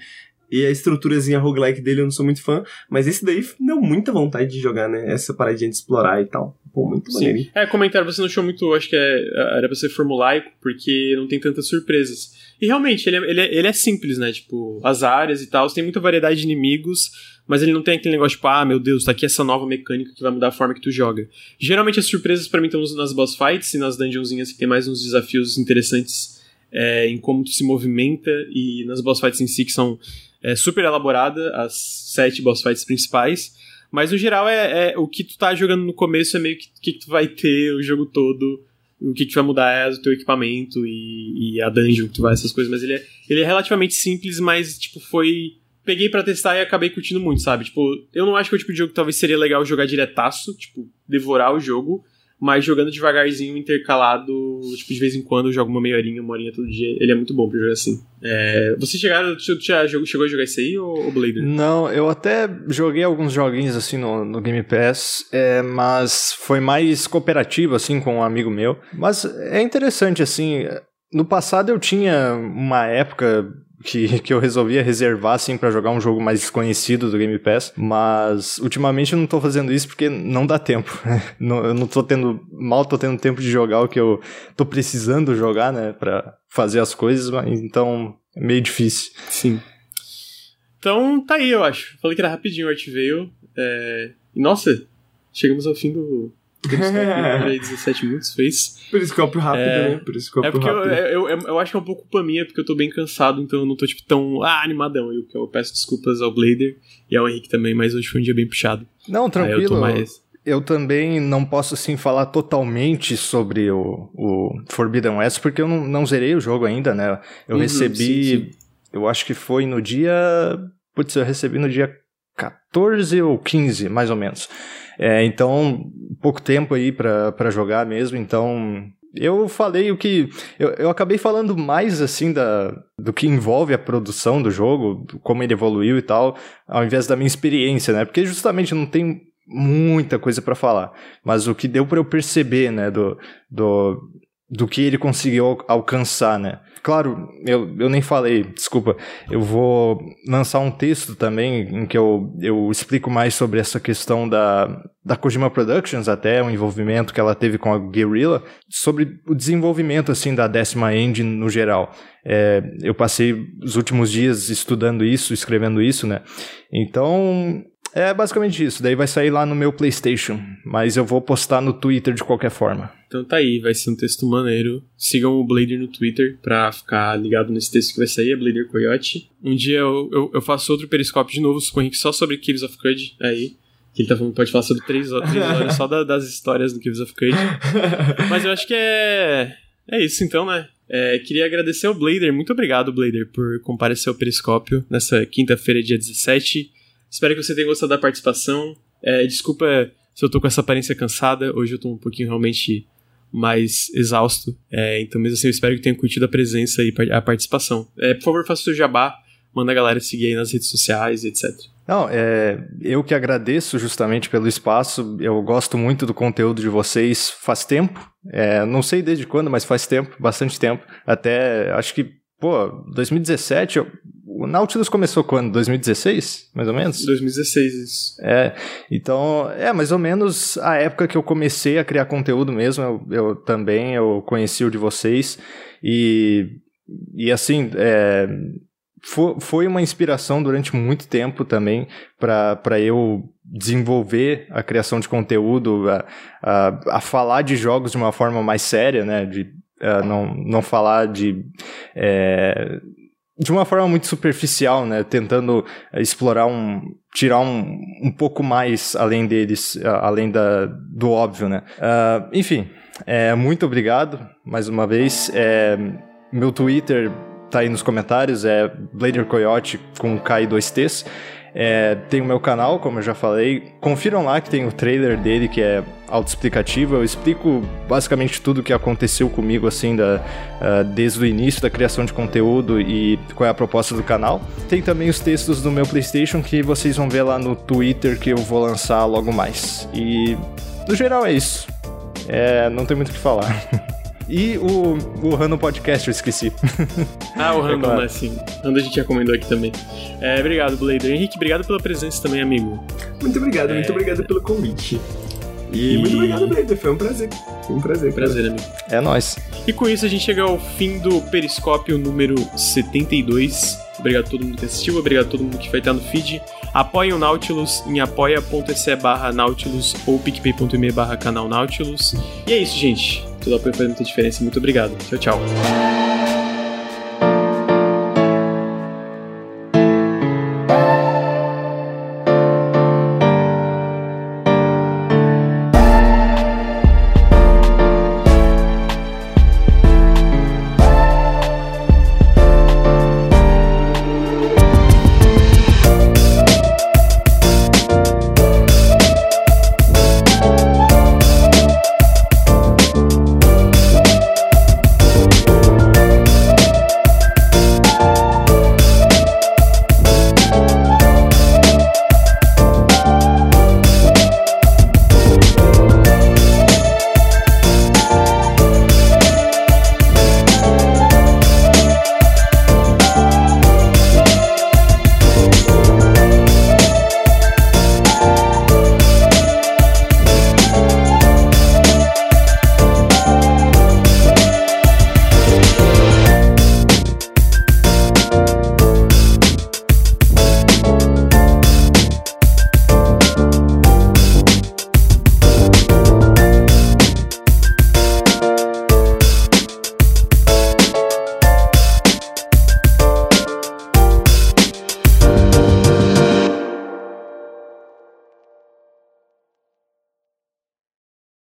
e a estruturazinha roguelike dele eu não sou muito fã, mas esse daí deu muita vontade de jogar, né? Essa paradinha de explorar e tal. Pô, muito maneiro. É, comentário, você não achou muito, acho que é, era pra ser formulaico, porque não tem tantas surpresas. E realmente, ele é, ele é, ele é simples, né? Tipo, as áreas e tal, tem muita variedade de inimigos, mas ele não tem aquele negócio tipo, ah, meu Deus, tá aqui essa nova mecânica que vai mudar a forma que tu joga. Geralmente as surpresas para mim estão nas boss fights e nas dungeonzinhas que tem mais uns desafios interessantes é, em como tu se movimenta e nas boss fights em si, que são é, super elaboradas, as sete boss fights principais. Mas no geral, é, é, o que tu tá jogando no começo é meio que, que tu vai ter o jogo todo. O que, que vai mudar é o teu equipamento e, e, a dungeon que tu vai, essas coisas. Mas ele é, ele é relativamente simples, mas, tipo, foi. Peguei para testar e acabei curtindo muito, sabe? Tipo, eu não acho que é o tipo de jogo que talvez seria legal jogar diretaço, tipo, devorar o jogo mas jogando devagarzinho, intercalado, tipo, de vez em quando eu jogo uma meia horinha, uma horinha todo dia. Ele é muito bom pra jogar assim. É, você chegaram, já chegou a jogar isso aí, ou, ou Blader? Não, eu até joguei alguns joguinhos assim no, no Game Pass, é, mas foi mais cooperativo, assim, com um amigo meu. Mas é interessante, assim, no passado eu tinha uma época que, que eu resolvia reservar, assim, para jogar um jogo mais desconhecido do Game Pass, mas ultimamente eu não tô fazendo isso porque não dá tempo. não, eu não tô tendo, mal tô tendo tempo de jogar o que eu tô precisando jogar, né, pra fazer as coisas, mas, então é meio difícil. Sim. Então tá aí, eu acho. Falei que era rapidinho o Art Veil. É... Nossa, chegamos ao fim do, Periscópio 17 minutos, fez. Periscópio rápido, é... né? Periscópio é porque rápido. Eu, eu, eu, acho que é um pouco culpa minha, porque eu tô bem cansado, então eu não tô, tipo, tão ah, animadão. Eu, eu peço desculpas ao Blader e ao Henrique também, mas hoje foi um dia bem puxado. Não, tranquilo. eu, mais... eu também não posso, assim, falar totalmente sobre o, o Forbidden West, porque eu não, não zerei o jogo ainda, né? Eu uhum, recebi, sim, sim. eu acho que foi no dia... Putz, eu recebi no dia 14 ou 15, mais ou menos. É, então, pouco tempo aí para jogar mesmo, então eu falei o que. Eu, eu acabei falando mais assim da, do que envolve a produção do jogo, como ele evoluiu e tal, ao invés da minha experiência, né? Porque justamente não tem muita coisa para falar. Mas o que deu para eu perceber, né, do, do, do que ele conseguiu alcançar, né? Claro, eu, eu nem falei, desculpa. Eu vou lançar um texto também em que eu, eu explico mais sobre essa questão da, da Kojima Productions, até o envolvimento que ela teve com a Guerrilla, sobre o desenvolvimento assim da décima engine no geral. É, eu passei os últimos dias estudando isso, escrevendo isso, né? Então, é basicamente isso. Daí vai sair lá no meu PlayStation. Mas eu vou postar no Twitter de qualquer forma. Então tá aí, vai ser um texto maneiro. Sigam o Blader no Twitter pra ficar ligado nesse texto que vai sair, é Blader Coyote. Um dia eu, eu, eu faço outro periscópio de novo com o Henrique só sobre Caves of Cud aí. Que ele tá falando, pode falar sobre três, horas, três horas só da, das histórias do Caves of Cud. Mas eu acho que é. É isso então, né? É, queria agradecer ao Blader. Muito obrigado, Blader, por comparecer ao Periscópio nessa quinta-feira, dia 17. Espero que você tenha gostado da participação. É, desculpa se eu tô com essa aparência cansada. Hoje eu tô um pouquinho realmente mais exausto. É, então, mesmo assim, eu espero que tenha curtido a presença e a participação. É, por favor, faça o seu jabá. Manda a galera seguir aí nas redes sociais etc. Não, é, eu que agradeço justamente pelo espaço. Eu gosto muito do conteúdo de vocês faz tempo. É, não sei desde quando, mas faz tempo, bastante tempo. Até acho que, pô, 2017 eu o Nautilus começou quando? 2016, mais ou menos? 2016, isso. É, então, é mais ou menos a época que eu comecei a criar conteúdo mesmo, eu, eu também, eu conheci o de vocês, e, e assim, é, foi, foi uma inspiração durante muito tempo também para eu desenvolver a criação de conteúdo, a, a, a, falar de jogos de uma forma mais séria, né, de uh, não, não falar de... É, de uma forma muito superficial, né? Tentando eh, explorar um. tirar um, um pouco mais além deles, além da, do óbvio, né? Uh, enfim, é, muito obrigado mais uma vez. É, meu Twitter tá aí nos comentários, é Blader Coyote com K e 2Ts. É, tem o meu canal, como eu já falei. Confiram lá que tem o trailer dele que é autoexplicativo. Eu explico basicamente tudo o que aconteceu comigo, assim, da, uh, desde o início da criação de conteúdo e qual é a proposta do canal. Tem também os textos do meu PlayStation que vocês vão ver lá no Twitter que eu vou lançar logo mais. E no geral é isso. É, não tem muito o que falar. E o, o Random Podcast, eu esqueci. Ah, o Random, é claro. né? Sim. Random a gente já comentou aqui também. É, obrigado, Blader. Henrique, obrigado pela presença também, amigo. Muito obrigado, é... muito obrigado pelo convite. E, e muito obrigado, Blader. Foi um prazer. Foi um prazer. Prazer, amigo. É nóis. E com isso a gente chega ao fim do Periscópio número 72. Obrigado a todo mundo que assistiu, obrigado a todo mundo que vai estar no feed. Apoiem o Nautilus em apoia.se barra Nautilus ou picpay.me barra canal Nautilus. E é isso, gente. Todo apoio faz muita diferença. Muito obrigado. Tchau, tchau.